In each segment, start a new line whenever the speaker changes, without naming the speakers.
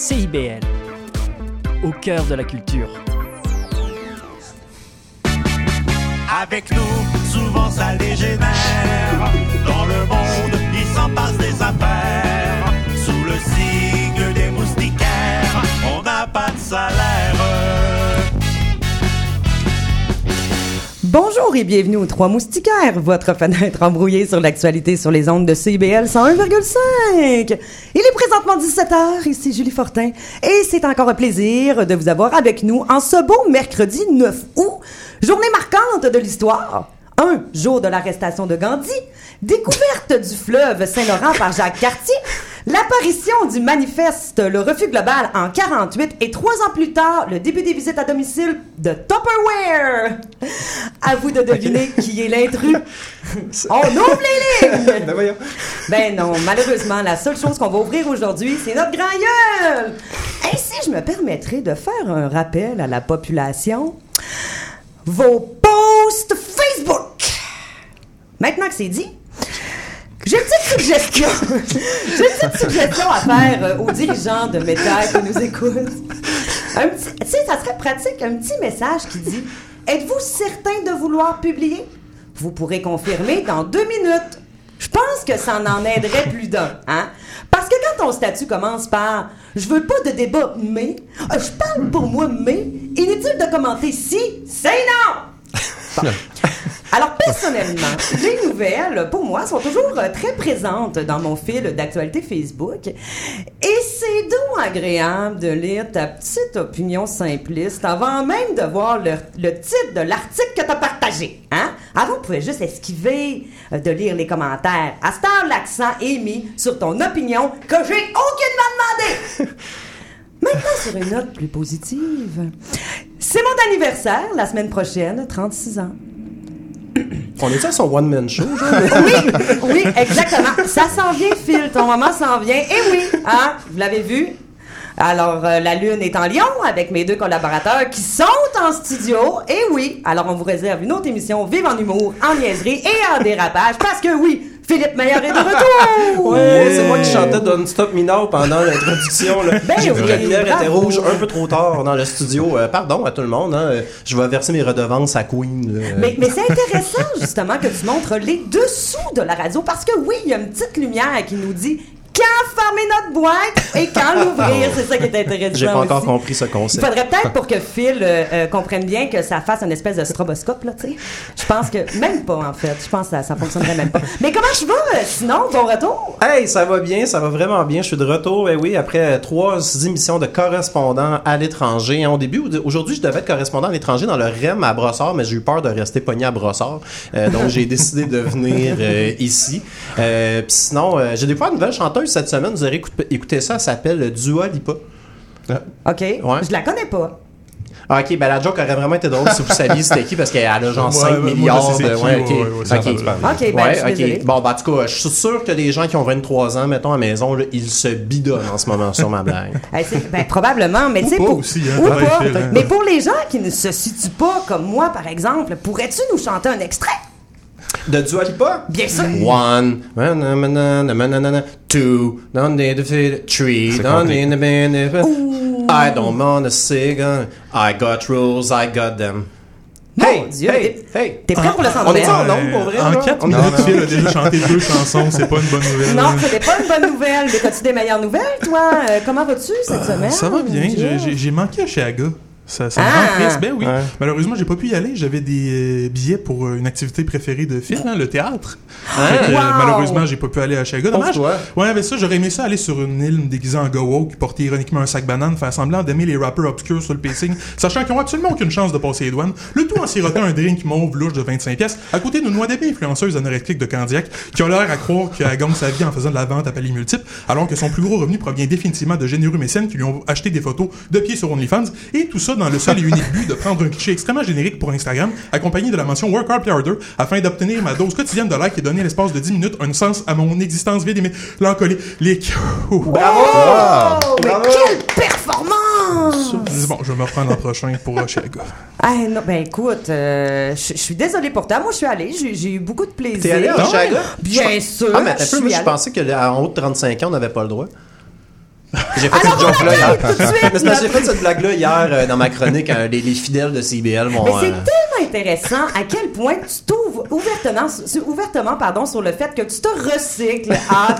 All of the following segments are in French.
CIBL, au cœur de la culture.
Avec nous, souvent ça dégénère. Dans le monde, il s'en passe des affaires. Sous le signe des moustiquaires, on n'a pas de salaire.
Bonjour et bienvenue aux Trois Moustiquaires, votre fenêtre embrouillée sur l'actualité sur les ondes de CIBL 101,5. Il est présentement 17h, ici Julie Fortin, et c'est encore un plaisir de vous avoir avec nous en ce beau mercredi 9 août, journée marquante de l'histoire. Un jour de l'arrestation de Gandhi, découverte du fleuve Saint-Laurent par Jacques Cartier, l'apparition du manifeste Le Refus Global en 48 et trois ans plus tard, le début des visites à domicile de Tupperware. À vous de deviner qui est l'intrus. On ouvre les lignes!
Ben voyons.
Ben non, malheureusement, la seule chose qu'on va ouvrir aujourd'hui, c'est notre grand gueule! Ainsi, je me permettrai de faire un rappel à la population. Vos posts Facebook! Maintenant que c'est dit, j'ai une petite suggestion. J'ai une petite suggestion à faire euh, aux dirigeants de médias qui nous écoutent. Un petit- Tu sais, ça serait pratique, un petit message qui dit Êtes-vous certain de vouloir publier? Vous pourrez confirmer dans deux minutes. Je pense que ça en aiderait plus d'un, hein? Parce que quand ton statut commence par Je veux pas de débat, mais. euh, Je parle pour moi, mais. Inutile de commenter si, c'est non! Bon. Alors, personnellement, les nouvelles, pour moi, sont toujours euh, très présentes dans mon fil d'actualité Facebook. Et c'est donc agréable de lire ta petite opinion simpliste avant même de voir le, le titre de l'article que tu as partagé. Hein? Avant, on pouvait juste esquiver euh, de lire les commentaires. À cette heure, l'accent est mis sur ton opinion que j'ai aucunement demandé. Maintenant, sur une note plus positive. C'est mon anniversaire la semaine prochaine, 36 ans.
On est à son one-man show?
Oui, oui, exactement. Ça s'en vient, Phil. Ton moment s'en vient. Et oui, hein, vous l'avez vu? Alors, euh, la Lune est en Lyon avec mes deux collaborateurs qui sont en studio. Et oui, alors on vous réserve une autre émission Vive en humour, en niaiserie et en dérapage. Parce que oui, Philippe Meilleur est de retour!
Ouais, c'est moi qui chantais Don't Stop Me Now pendant l'introduction. là.
Ben
J'ai
oui,
la lumière
bravo.
était rouge un peu trop tard dans le studio. Euh, pardon à tout le monde. hein. Je vais verser mes redevances à Queen. là.
Mais, mais c'est intéressant, justement, que tu montres les dessous de la radio parce que oui, il y a une petite lumière qui nous dit quand fermer notre boîte et quand l'ouvrir. C'est ça qui est intéressant.
J'ai pas encore
aussi.
compris ce
Il
concept.
faudrait peut-être pour que Phil euh, euh, comprenne bien que ça fasse une espèce de stroboscope, là, tu sais. Je pense que, même pas, en fait. Je pense que ça, ça fonctionnerait même pas. Mais comment je vais, euh, sinon, bon retour?
Hey, ça va bien, ça va vraiment bien. Je suis de retour, eh oui, après trois émissions de correspondant à l'étranger. Hein, Au début, aujourd'hui, je devais être correspondant à l'étranger dans le REM à Brossard, mais j'ai eu peur de rester pogné à Brossard. Euh, donc, j'ai décidé de venir ici. Puis sinon, j'ai découvert une nouvelle chanteuse cette semaine. Vous aurez écouté, écouté ça, elle s'appelle Dua Lipa.
OK. Je la connais pas.
Ah, ok, ben la joke aurait vraiment été drôle si vous saviez c'était qui parce qu'elle a genre
Ouais,
5
ben, moi,
milliards
je sais
de.
qui,
Ouais,
ouais,
ok.
ouais, ouais,
Ok.
ben,
Ouais,
je suis.
Bon, ben, en tout cas, je suis sûr que les gens qui ont 23 ans, mettons, à la maison, là, ils se bidonnent en ce moment sur ma blague.
Ben, probablement, mais tu sais,
pas
pour,
aussi, hein,
ou pas.
Hein.
Mais pour les gens qui ne se situent pas comme moi, par exemple, pourrais-tu nous chanter un extrait?
De Dua Lipa?
Bien sûr.
One, manana, manana, two, three, I don't want a cigar, I got rules, I got them. Hey,
Dieu,
hey, hey.
T'es prêt pour le
On
centre
est en nombre, pour vrai,
En
là?
4
On est
minutes, Phil a déjà chanté deux chansons, c'est pas une bonne nouvelle.
Non, c'était pas une bonne nouvelle. Mais as-tu des meilleures nouvelles, toi? Euh, comment vas-tu cette semaine?
Euh, Ça va bien, j'ai- manqué à. Ça, ça me
Ah!
rend triste. Ben oui.
Ouais.
Malheureusement, j'ai pas pu y aller. J'avais des euh, billets pour euh, une activité préférée de Phil, hein, le théâtre. Fait que, euh,
Wow!
malheureusement, j'ai pas pu aller à Chiaga. Dommage. Ouais, mais ça, j'aurais aimé ça aller sur une île déguisée en go-woke, porter ironiquement un sac banane, faire semblant d'aimer les rappeurs obscurs sur le pacing, sachant qu'ils ont absolument aucune chance de passer les douanes. Le tout en sirotant un drink mauve louche de 25 pièces à côté d'une noix d'ébé influenceuse anorectique de Candiac qui a l'air à croire qu'elle gagne sa vie en faisant de la vente à palier multiple, alors que son plus gros revenu provient définitivement de généreux mécènes qui lui ont acheté des photos de pieds sur OnlyFans, et tout ça dans le seul et unique but de prendre un cliché extrêmement générique pour Instagram, accompagné de la mention Work Hard Play Harder, afin d'obtenir ma dose quotidienne de likes et donner à l'espace de 10 minutes un sens à mon existence vide et mélancolique. Ouh.
Oh, mais
Bravo!
quelle performance!
Bon, je vais me reprendre l'an prochain pour euh, Chicago.
Ah non, ben écoute, euh, je suis désolée pour toi. Moi, je suis allée, j'ai eu beaucoup de plaisir.
T'es allé à?
Bien sûr.
Ah, mais attends un
je
je
allée.
pensais qu'en haut de 35 ans, on n'avait pas le droit. J'ai fait cette joke-là hier. j'ai fait cette blague-là hier euh, dans ma chronique. hein, les, les fidèles de CBL m'ont.
Mais c'est
euh,
tellement intéressant à quel point tu t'ouvres ouvertement, ouvertement pardon, sur le fait que tu te recycles à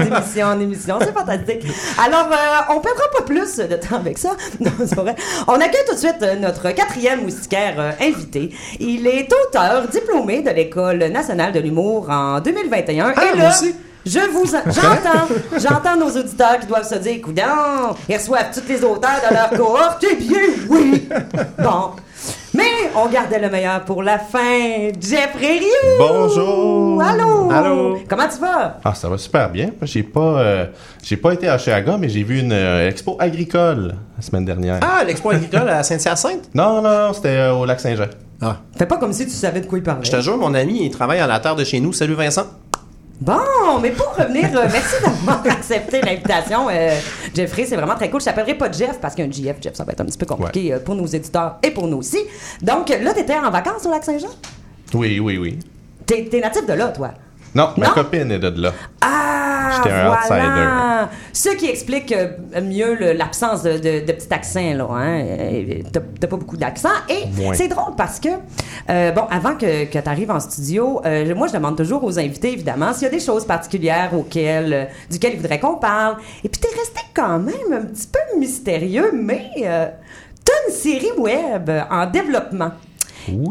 d'émission en émission. C'est fantastique. Alors, euh, on perdra pas plus de temps avec ça. Non, c'est pas vrai. On accueille tout de suite euh, notre quatrième moustiquaire euh, invité. Il est auteur diplômé de l'École nationale de l'humour en 2021.
Ah,
Et
moi
là,
aussi.
Je vous, en- j'entends, j'entends nos auditeurs qui doivent se dire, coudon, ils reçoivent tous les auteurs de leur cohorte. Eh bien, oui. Bon. Mais on gardait le meilleur pour la fin. Jeffrey Rioux!
Bonjour.
Allô!
Allô?
Comment tu vas?
Ah, ça va super bien. J'ai pas, euh, j'ai pas été à Chiaga, mais j'ai vu une euh, expo agricole la semaine dernière.
Ah, l'expo agricole à Saint-Hyacinthe?
Non, non, non, c'était euh, au lac Saint-Jean.
Ah.
Fais pas comme si tu savais de quoi il parlait.
Je te jure, mon ami, il travaille à la terre de chez nous. Salut Vincent.
Bon, mais pour revenir, euh, merci d'avoir accepté l'invitation, euh, Jeffrey. C'est vraiment très cool. Je t'appellerai pas Jeff parce qu'un GF, Jeff, ça va être un petit peu compliqué euh, pour nos éditeurs et pour nous aussi. Donc là, t'étais en vacances au lac Saint-Jean?
Oui, oui, oui.
T'es, t'es natif de là, toi?
Non, ma
Non?
copine est de là.
Ah,
J'étais un
voilà. Ce qui explique euh, mieux l'absence de, de, de petit accent, là. Hein? Euh, T'as pas beaucoup d'accent. Et c'est drôle parce que, euh, bon, avant que, que tu arrives en studio, euh, moi, je demande toujours aux invités, évidemment, s'il y a des choses particulières auxquelles, euh, duquel ils voudraient qu'on parle. Et puis, t'es resté quand même un petit peu mystérieux, mais t'as une série web en développement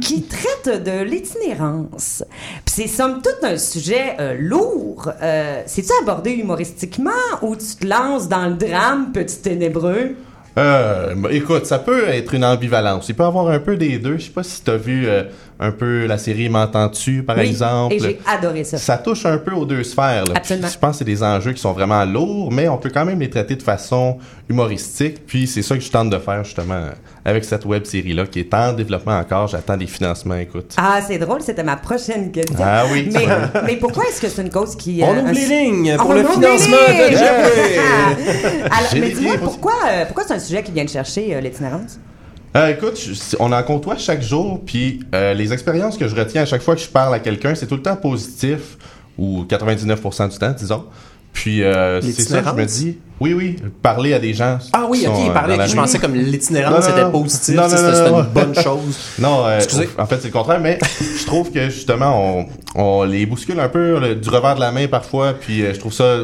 qui traite de l'itinérance. Puis c'est somme toute un sujet euh, lourd. Euh, C'est-tu abordé humoristiquement ou tu te lances dans le drame, petit ténébreux?
Euh, écoute, ça peut être une ambivalence. Il peut y avoir un peu des deux. Je sais pas si t'as vu euh, un peu la série M'entends-tu, par
Oui,
exemple?
Et j'ai adoré ça.
Ça touche un peu aux deux sphères. Là.
Absolument.
Puis Je pense que c'est des enjeux qui sont vraiment lourds, mais on peut quand même les traiter de façon humoristique. Puis c'est ça que je tente de faire justement avec cette web série-là qui est en développement encore. J'attends des financements, écoute.
Ah, c'est drôle, c'était ma prochaine question.
Ah oui.
Mais, mais pourquoi est-ce que c'est une cause qui...
On
euh,
ouvre
un-
les lignes pour
On
le financement de.
Alors, mais dis-moi, pourquoi, euh, pourquoi c'est un sujet qui vient de chercher euh, l'itinérance?
Euh, écoute, je- on en côtoie chaque jour, puis euh, les expériences que je retiens à chaque fois que je parle à quelqu'un, c'est tout le temps positif, ou 99% du temps, disons. Puis euh, c'est ça que je me dis. Oui, oui, parler à des gens.
Ah oui,
qui
ok,
sont, euh,
parlait.
dans la
Je pensais comme l'itinérance c'était positif, c'était une bonne chose.
Non, euh,
Excusez.
en fait, c'est le contraire, mais je trouve que justement, on, on les bouscule un peu le- du revers de la main parfois, puis je trouve ça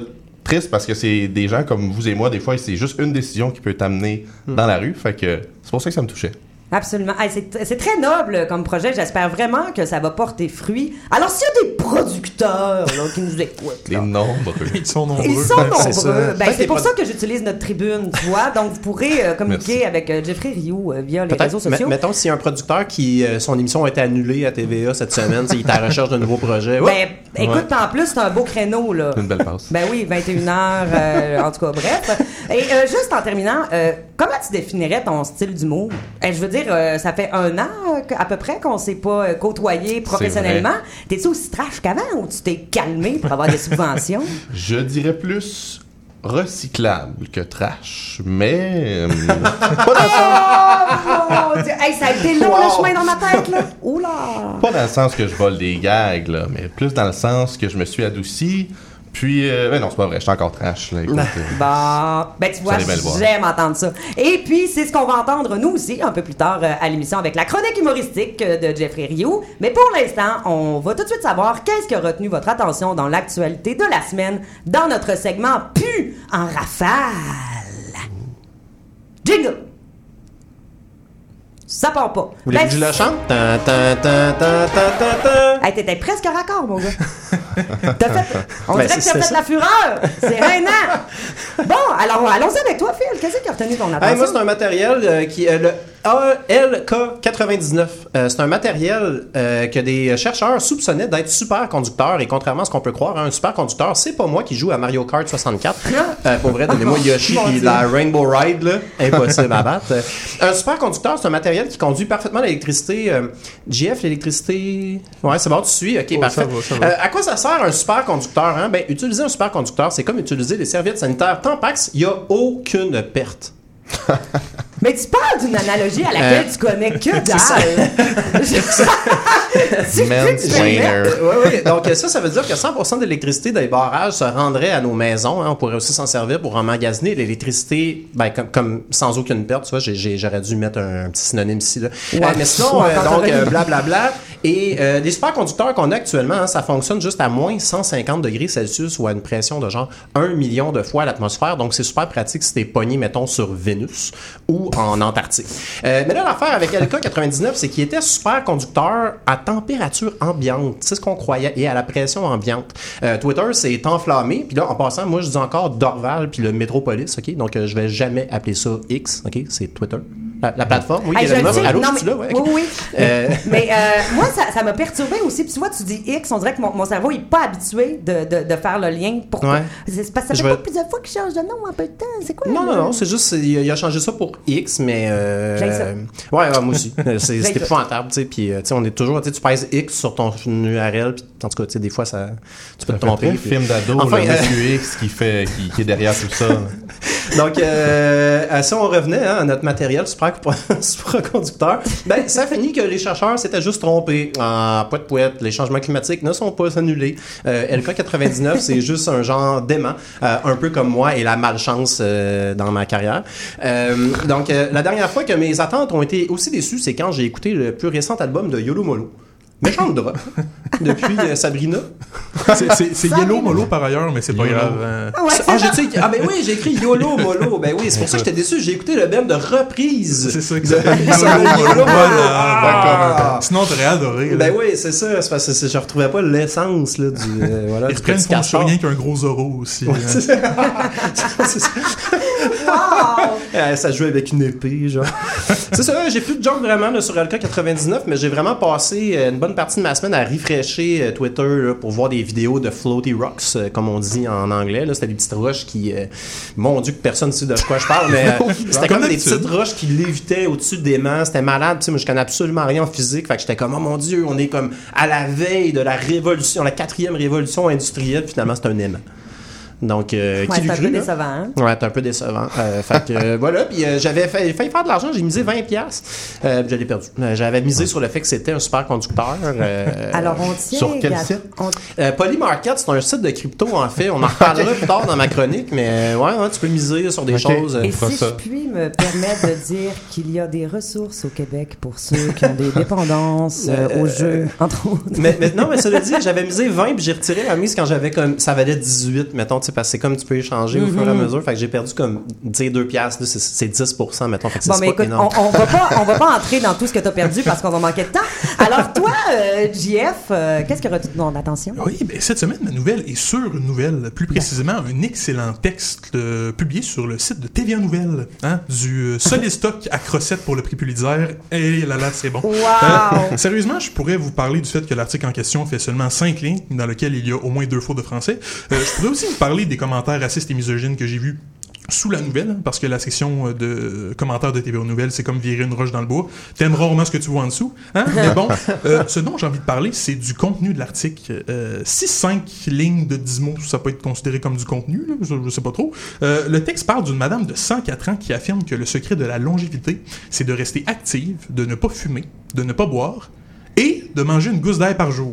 triste parce que c'est des gens comme vous et moi, des fois, c'est juste une décision qui peut t'amener
Hmm.
dans la rue, fait que c'est pour ça que ça me touchait.
Absolument. Hey, c'est c'est très noble comme projet. J'espère vraiment que ça va porter fruit. Alors, s'il y a des producteurs là, qui nous écoutent,
Les
là,
nombres.
Ils sont nombreux.
Ils sont nombreux. Ben, c'est pour ça que j'utilise notre tribune, tu vois. Donc, vous pourrez euh, communiquer
Merci.
avec euh, Jeffrey Rioux euh, via les réseaux sociaux.
met- mettons, s'il y a un producteur qui, euh, son émission a été annulée à TVA cette semaine, il est à la recherche d'un nouveau projet. Ouais.
Ben, écoute, en plus, c'est un beau créneau, là.
Une belle passe.
Ben oui, 21h, en tout cas, bref. Et euh, juste en terminant, euh, comment tu définirais ton style d'humour? Eh, je veux dire, euh, ça fait un an euh, à peu près qu'on s'est pas euh, côtoyé professionnellement. T'es-tu aussi trash qu'avant ou tu t'es calmé pour avoir des subventions?
Je dirais plus recyclable que trash, mais euh, pas, dans le sens,
Oh! Hey, ça a été long le chemin dans ma tête, là! Oula!
pas dans le sens que je vole des gags, là, mais plus dans le sens que je me suis adouci. Puis, euh, ben non, c'est pas vrai, je suis encore trash. Là, écoute, euh.
Bon, ben tu vois, j'aime entendre ça. Et puis, c'est ce qu'on va entendre nous aussi un peu plus tard euh, à l'émission avec la chronique humoristique euh, de Jeffrey Rioux. Mais pour l'instant, on va tout de suite savoir qu'est-ce qui a retenu votre attention dans l'actualité de la semaine dans notre segment Pu en rafale. Jingle! Ça part pas.
Vous voulez que je le chante?
Hey, t'étais presque raccord, mon gars. T'as fait. On
Ben,
dirait que
c'est-
t'as fait
ça.
la fureur. C'est un Bon, alors allons-y avec toi, Phil. Qu'est-ce qui a retenu ton attention?
Hey, moi, c'est un matériel euh, qui le ALK99. Euh, c'est un matériel euh, que des chercheurs soupçonnaient d'être superconducteur. Et contrairement à ce qu'on peut croire, un superconducteur, c'est pas moi qui joue à Mario Kart 64. Euh, pour vrai, donnez-moi Yoshi
Dieu.
la Rainbow Ride, là. Impossible à battre. Un superconducteur, c'est un matériel qui conduit parfaitement l'électricité. GF, l'électricité... Ouais, c'est bon, tu suis? OK, parfait.
ça va, ça va.
À quoi ça sert un superconducteur? Hein? Ben, utiliser un superconducteur, c'est comme utiliser des serviettes sanitaires Tampax. Il n'y a aucune perte.
Mais tu parles d'une analogie à laquelle
Euh,
tu connais que dalle. Tu-.
Oui, oui. Donc, ça, ça veut dire que 100 de l'électricité des barrages se rendrait à nos maisons. hein. On pourrait aussi s'en servir pour emmagasiner l'électricité, ben, comme, comme sans aucune perte. Tu vois, j'ai- j'ai- j'aurais dû mettre un, un petit synonyme ici. Là.
Ouais.
Euh, mais sinon, euh, donc, euh, blablabla. Et euh, les superconducteurs qu'on a actuellement, hein, ça fonctionne juste à moins 150 degrés Celsius ou à une pression de genre 1 million de fois l'atmosphère. Donc, c'est super pratique si t'es pogné, mettons, sur Vénus ou en Antarctique. Euh, mais là, l'affaire avec LK99, c'est qu'il était superconducteur à température ambiante. C'est ce qu'on croyait. Et à la pression ambiante. Euh, Twitter s'est enflammé. Puis là, en passant, moi, je dis encore Dorval puis le Métropolis, OK? Donc, euh, je vais jamais appeler ça X, OK? C'est Twitter. La, la plateforme, oui,
Hey, je
évidemment.
le sais.
Allô,
Non, mais-
là? Ouais.
Oui, oui.
Euh,
Mais euh, moi, ça ça m'a perturbé aussi. Puis tu vois, tu dis X, on dirait que mon, mon cerveau n'est pas habitué de, de, de faire le lien. Pourquoi?
Ouais.
C'est parce que ça
Je
fait
vais-
pas plusieurs fois qu'il change de nom en peu de temps. C'est quoi?
Non,
là?
non, non, c'est juste, il a- il a changé ça pour X, mais. Euh,
J'aime ça.
ouais, ouais, moi aussi. C'est épouvantable, tu sais. Puis, euh, tu sais, on est toujours, tu sais, tu pèses X sur ton URL, puis en tout cas, tu sais, des fois, ça, tu peux te
Ça
tromper. puis-
film d'ado,
Enfin,
le
euh,
X qui, fait, qui, qui est derrière tout ça.
Donc, si on revenait hein, à notre matériel super- supraconducteur, ben, ça finit que les chercheurs s'étaient juste trompés. En poète poète, les changements climatiques ne sont pas annulés. Euh, LK99, c'est juste un genre d'aimant, euh, un peu comme moi et la malchance euh, dans ma carrière. Euh, donc, la dernière fois que mes attentes ont été aussi déçues, c'est quand j'ai écouté le plus récent album de Yolo Molo. Méchante drop. Depuis euh, Sabrina.
C'est- Yellow Molo par ailleurs, mais c'est pas grave. hein.
Ah ouais,
Ah, ah ben oui, j'ai écrit YOLO Molo. Ben oui, c'est pour ça que j'étais déçu. J'ai écouté le band de reprise.
C'est ça s'appelle
Ça
YOLO Molo.
Ah.
Sinon, t'aurais adoré. là.
Ben oui, c'est ça. C'est parce que je retrouvais pas l'essence là, du, euh, voilà,
Ils reprennent font sur rien qu'un gros Zoro aussi.
Ouais,
hein.
c'est ça. Ça.
Wow!
Ça joue avec une épée, genre. c'est ça, j'ai plus de jokes vraiment là, sur LK99, mais j'ai vraiment passé euh, une bonne partie de ma semaine à refresher euh, Twitter là, pour voir des vidéos de floaty rocks, euh, comme on dit en anglais. C'était des petites roches qui... euh, mon Dieu, que personne ne sait de quoi je parle, mais euh, c'était
Comme
des petites roches qui lévitaient au-dessus des mains. C'était malade. Moi, je connais absolument rien en physique. Fait que j'étais comme, oh mon Dieu, on est comme à la veille de la révolution, la quatrième révolution industrielle. Finalement, c'est un aimant. Donc, euh,
Ouais,
qui
c'est un
cru,
peu
là?
décevant. Hein?
Ouais, c'est un peu décevant. Euh, fait que euh, voilà, puis euh, j'avais failli faire de l'argent, j'ai misé 20 pièces. Euh, je l'ai perdu. Euh, j'avais misé sur le fait que c'était un superconducteur. Euh,
Alors, on tient.
sur quel site?
on-
euh, Polymarket, c'est un site de crypto en fait. On en reparlera plus tard dans ma chronique, mais ouais, ouais, tu peux miser sur des choses.
Et si
ça.
je puis me permettre de dire qu'il y a des ressources au Québec pour ceux qui ont des dépendances euh, au jeu, entre autres.
mais, mais non, mais cela dit, j'avais misé 20 puis j'ai retiré la mise quand j'avais comme ça valait 18 mettons, tu sais parce que c'est comme tu peux échanger au fur et à mesure, fait que j'ai perdu comme tu sais 2 piastres, c'est- c'est 10 mettons, fait que
Bon,
c'est
mais
pas
écoute,
énorme.
on, on va pas, on va pas entrer dans tout ce que tu as perdu parce qu'on va manquer de temps. Alors, toi, euh, JF, euh, qu'est-ce qui a retenu ton attention?
Oui, ben, cette semaine, ma nouvelle est sur une nouvelle, plus précisément un excellent texte euh, publié sur le site de TVA Nouvelles, hein, du euh, solide stock à crossettes pour le prix Pulitzer. Et là là, c'est bon.
Wow!
Euh, sérieusement, je pourrais vous parler du fait que l'article en question fait seulement 5 lignes, dans lequel il y a au moins deux fautes de français. Euh, je pourrais aussi vous parler des commentaires racistes et misogynes que j'ai vus sous la nouvelle, parce que la section euh, de commentaires de TVA Nouvelles, c'est comme virer une roche dans le bois. T'aimes rarement ce que tu vois en dessous. Hein? Mais bon, euh, ce dont j'ai envie de parler, c'est du contenu de l'article. Euh, si 5 lignes de 10 mots, ça peut être considéré comme du contenu, là, je, je sais pas trop. Euh, le texte parle d'une madame de 104 ans qui affirme que le secret de la longévité, c'est de rester active, de ne pas fumer, de ne pas boire, et de manger une gousse d'ail par jour.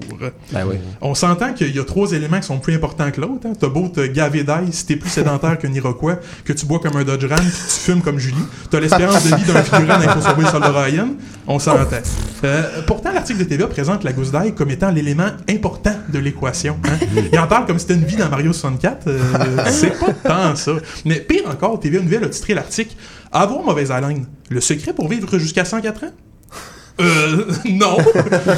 Ben oui.
On s'entend qu'il y a trois éléments qui sont plus importants que l'autre. Hein. T'as beau te gaver d'ail, si t'es plus sédentaire qu'un Iroquois, que tu bois comme un Dodge Ram, puis que tu fumes comme Julie, t'as l'espérance de vie d'un figurant son sauver le Ryan, on s'entend. Euh, pourtant, l'article de TVA présente la gousse d'ail comme étant l'élément important de l'équation. Hein. Il en parle comme si c'était une vie dans Mario 64. Euh, c'est pas tant ça. Mais pire encore, TVA Nouvelle a titré l'article « Avoir mauvaise haleine, le secret pour vivre jusqu'à 104 ans ?» Euh, non.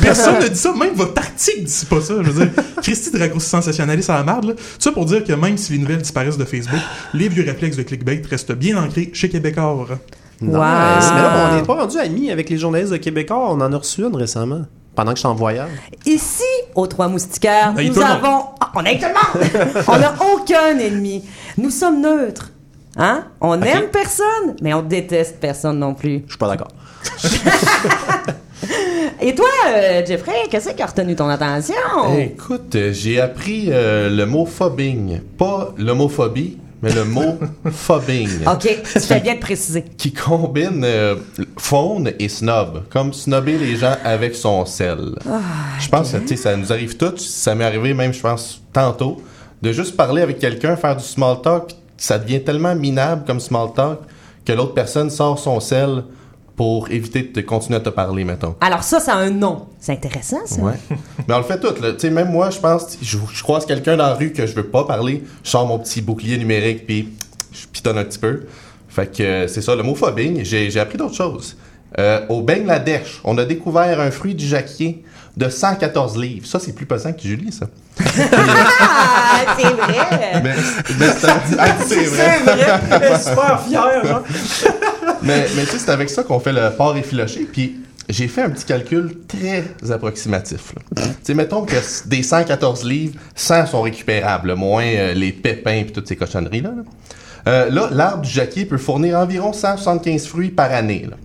Personne ne dit ça. Même votre article dit pas ça. Je veux dire, Christy de raccourci sensationnaliste à la merde, là. Ça pour dire que même si les nouvelles disparaissent de Facebook, les vieux réflexes de clickbait restent bien ancrés chez Québécois.
Nice.
Wow.
Mais là, on n'est pas rendu amis avec les journalistes de Québécois. On en a reçu une récemment. Pendant que je suis en voyage.
Ici, aux Trois Moustiquaires,
Avec
nous
tout
avons. Ah, on est tout le monde! on n'a aucun ennemi. Nous sommes neutres. Hein? On aime personne, mais on déteste personne non plus.
Je suis pas d'accord.
Et toi, euh, Jeffrey, qu'est-ce qui a retenu ton attention?
Écoute, j'ai appris euh, le mot phobbing. Pas l'homophobie, mais le mot phobbing.
OK, tu fais bien de préciser.
Qui combine euh, faune et snob. Comme snobber les gens avec son sel. je pense que tu sais, ça nous arrive tous. Ça m'est arrivé même, je pense, tantôt. De juste parler avec quelqu'un, faire du small talk, puis ça devient tellement minable comme small talk que l'autre personne sort son sel pour éviter de continuer à te parler, mettons.
Alors ça, c'est un nom. C'est intéressant, ça.
Ouais. Mais on le fait tout, là. Tu sais, même moi, je pense, je, je croise quelqu'un dans la rue que je veux pas parler, je sors mon petit bouclier numérique, puis je pitonne un petit peu. Fait que euh, c'est ça, le mot phobbing, j'ai j'ai appris d'autres choses. Euh, au Bangladesh, on a découvert un fruit du jacquier de 114 livres. Ça, c'est plus pesant que Julie, ça.
Ah, c'est vrai.
Mais, mais c'est ah, c'est vrai.
Elle est super fière, genre.
Mais, tu sais, c'est avec ça qu'on fait le porc effiloché. Puis j'ai fait un petit calcul très approximatif. mettons que des 114 livres, 100 sont récupérables, moins euh, les pépins et toutes ces cochonneries-là. Là, Euh, là, l'arbre du jacquier peut fournir environ 175 fruits par année. là.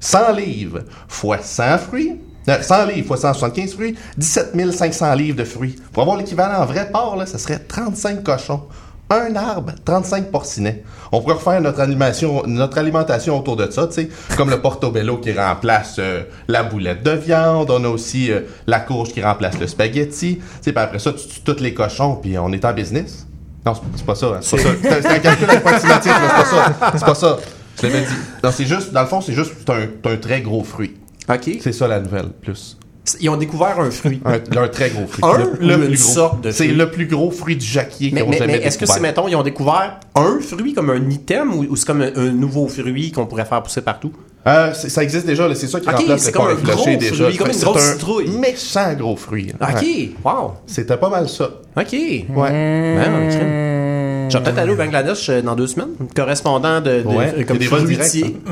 100 livres fois 100 fruits. euh, 100 livres fois 175 fruits, 17 500 livres de fruits. Pour avoir l'équivalent en vrai porc, là, ça serait 35 cochons. Un arbre, 35 porcinets. On pourrait refaire notre animation, notre alimentation autour de ça, tu sais, comme le portobello qui remplace euh, la boulette de viande. On a aussi euh, la courge qui remplace le spaghetti. Tu sais, puis après ça, tu tues tous les cochons, puis on est en business. Non, c'est pas ça. hein. C'est pas ça. C'est un calcul approximatif, mais c'est pas ça. C'est pas ça. Je l'avais dit. Non, c'est juste, dans le fond, c'est juste un, un très gros fruit.
OK.
C'est ça la nouvelle, plus.
Ils ont découvert un fruit.
Un, un très gros fruit.
Un
le,
ou
plus
une
gros.
sorte de
C'est
fruit?
le plus gros fruit du jacquier qu'on
mais-
jamais
mais est-ce que c'est, mettons, ils ont découvert un fruit comme un item ou, ou c'est comme un, un nouveau fruit qu'on pourrait faire pousser partout?
Euh, c'est- ça existe déjà, là, c'est ça qui
Ok,
remplace
c'est
le
un
effiloché
gros
déjà.
fruit, comme une
C'est
grosse
un
citrouille.
méchant gros fruit. là.
OK.
Ouais.
Wow.
C'était pas mal ça.
OK.
Ouais.
Ben, crème. Je vais peut-être aller au Bangladesh euh, dans deux semaines. Correspondant de, de
Ouais,
euh, comme
des vols
fruitier.
directs,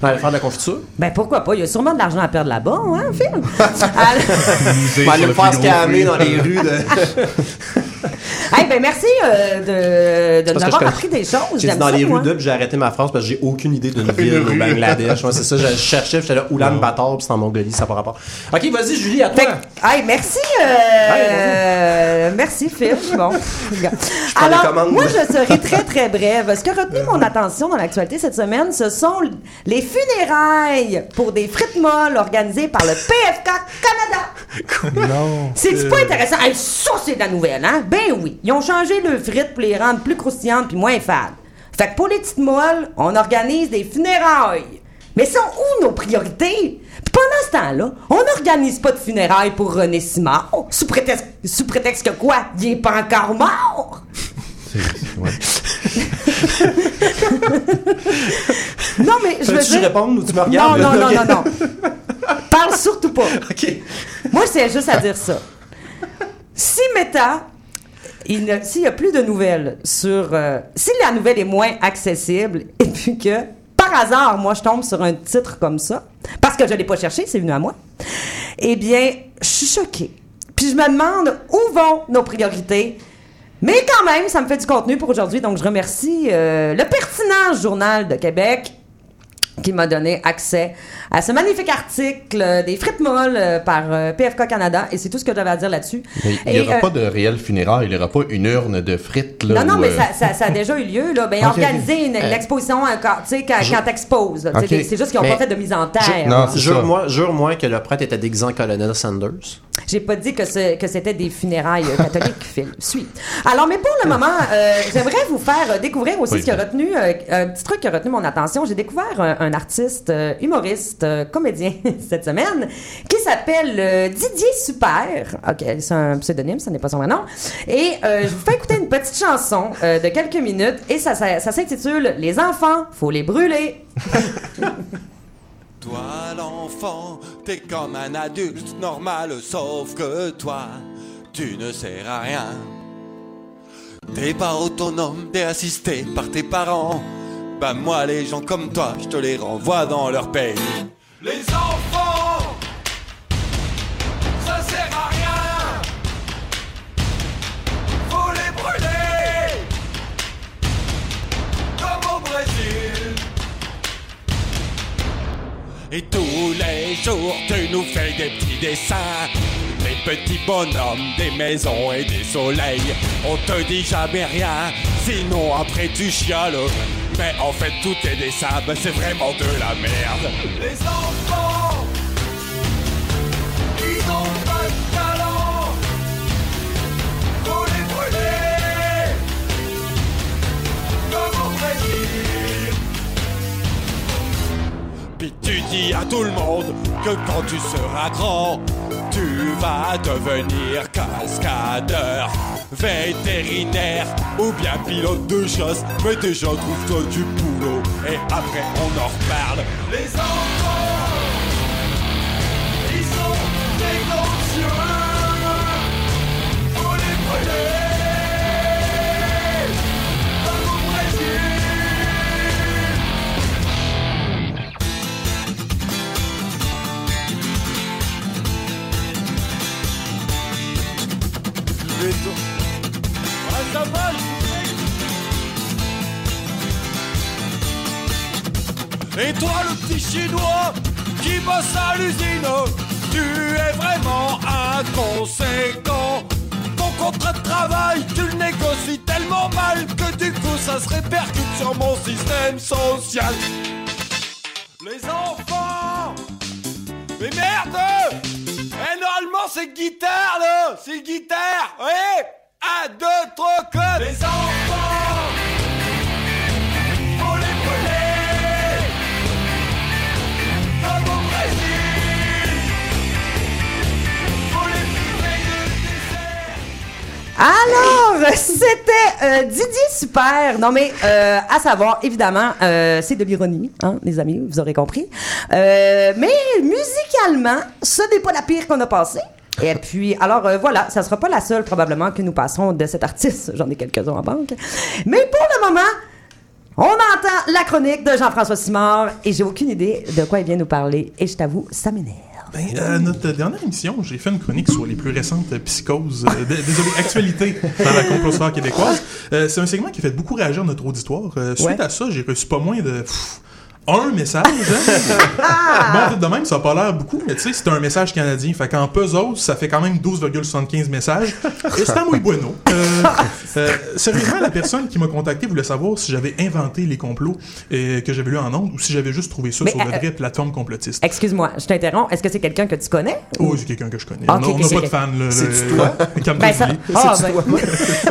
Pour aller faire de la confiture.
Ben pourquoi pas? Il y a sûrement de l'argent à perdre là-bas, hein, Phil? Alors-
Je vais aller me faire scammer dans les rues de...
Hey, ben merci euh, de, de avoir appris des choses.
J'ai dit
J'aime
dans
ça,
les
moi.
rues puis j'ai arrêté ma phrase parce que j'ai aucune idée d'une ville au. Bangladesh. Ouais, c'est ça, je cherchais, puis j'étais là, Oulan Bator, puis c'est en Mongolie, ça n'a pas rapport. Ok, vas-y, Julie, à toi.
hey, merci. euh, merci, Phil. Bon. Alors, moi, je serai très, très brève. Ce qui a retenu mon attention dans l'actualité cette semaine, ce sont les funérailles pour des frites molles organisées par le PFK Canada.
Non.
C'est pas intéressant. Hey, ça, c'est de la nouvelle, hein? Ben oui. Ils ont changé le frites pour les rendre plus croustillantes puis moins fades. Fait que pour les petites molles, on organise des funérailles. Mais sont où nos priorités? Puis pendant ce temps-là, on n'organise pas de funérailles pour René Simard. Sous prétexte, sous prétexte que quoi? Il est pas encore mort!
C'est- ouais.
Non, mais je veux dire...
répondre ou tu me
Non,
regardes?
non, non,
Ok.
non, non. Parle surtout pas.
Ok.
Moi, c'est juste à dire ça. Si Meta, s'il n'y a plus de nouvelles sur. euh, si la nouvelle est moins accessible, et puis que, par hasard, moi, je tombe sur un titre comme ça, parce que je ne l'ai pas cherché, c'est venu à moi, eh bien, je suis choquée. Puis je me demande où vont nos priorités. Mais quand même, ça me fait du contenu pour aujourd'hui, donc je remercie euh, le pertinent Journal de Québec qui m'a donné accès à ce magnifique article euh, des frites molles euh, par euh, PFK Canada et c'est tout ce que j'avais à dire là-dessus.
Il n'y aura
euh,
pas de réel funérailles, il n'y aura pas une urne de frites. Là,
non, non,
où,
mais
euh,
ça, ça- ça a déjà eu lieu. Là. Ben, organiser une, une
Euh,
exposition encore, tu sais, quand, quand t'exposes. tu sais,
Ok.
C'est juste qu'ils n'ont pas fait de mise en terre.
Je-
Non.
Jure-moi, jure-moi que le prêtre était déguisé en colonel Sanders.
J'ai pas dit que, ce- que c'était des funérailles catholiques, Phil. Suis. Alors, mais pour le moment, euh, j'aimerais vous faire découvrir aussi
Oui.
ce qui a retenu, euh, un petit truc qui a retenu mon attention. J'ai découvert un, un artiste, euh, humoriste, euh, comédien cette semaine, qui s'appelle euh, Didier Super. OK, c'est un pseudonyme, ce n'est pas son vrai nom. Et euh, je vous fais écouter une petite chanson euh, de quelques minutes et ça, ça, ça s'intitule Les enfants, faut les brûler.
Toi l'enfant, t'es comme un adulte normal, sauf que toi, tu ne sers à rien. T'es pas autonome, t'es assisté par tes parents. Moi les gens comme toi, je te les renvoie dans leur pays. Les enfants, Et tous les jours, tu nous fais des petits dessins. Des petits bonhommes, des maisons et des soleils. On te dit jamais rien, sinon après tu chiales. Mais en fait, tous tes dessins, ben, c'est vraiment de la merde. Les enfants, ils ont pas de talent. Faut les brûler, comme au. Tu dis à tout le monde que quand tu seras grand, tu vas devenir cascadeur, vétérinaire ou bien pilote de chasse. Mais déjà trouve-toi du boulot et après on en reparle. Les enfants, Et toi le petit chinois qui bosse à l'usine, tu es vraiment inconséquent. Ton contrat de travail, tu le négocies tellement mal que du coup, ça se répercute sur mon système social. Les enfants Mais merde Normalement, c'est guitare, là. C'est guitare. Ouais Un, deux, trois, quatre. Les enfants. Faut les brûler Comme au Brésil. Faut les dessert.
Alors, c'était euh, Didier Super. Non, mais euh, à savoir, évidemment, euh, c'est de l'ironie, hein, les amis, vous aurez compris. Euh, mais musicalement, ce n'est pas la pire qu'on a passée. Et puis, alors euh, voilà, ça sera pas la seule probablement que nous passerons de cet artiste. J'en ai quelques-uns en banque. Mais pour le moment, on entend la chronique de Jean-François Simard et j'ai aucune idée de quoi il vient nous parler. Et je t'avoue, ça m'énerve.
Ben, à notre dernière émission, j'ai fait une chronique sur les plus récentes euh, psychoses, euh, désolé, actualités dans la complosphère québécoise. Euh, c'est un segment qui a fait beaucoup réagir notre auditoire. Euh, suite
Ouais.
à ça, j'ai reçu pas moins de pff, un message. Hein? bon, de même, ça a pas l'air beaucoup, mais tu sais, c'est un message canadien. Fait qu'en pesos, ça fait quand même 12,75 messages. Et c'est à muy bueno. Euh, euh, sérieusement, la personne qui m'a contacté voulait savoir si j'avais inventé les complots euh, que j'avais lu en ondes ou si j'avais juste trouvé ça
Mais,
sur de
euh,
vraies plateformes complotistes.
Excuse-moi, je t'interromps. Est-ce que c'est quelqu'un que tu connais?
Oh, c'est quelqu'un que je connais.
Ah,
on n'a
ok,
pas
ok.
de fan, le-
toi?
le Cam
Ben, ça... Ah, ben...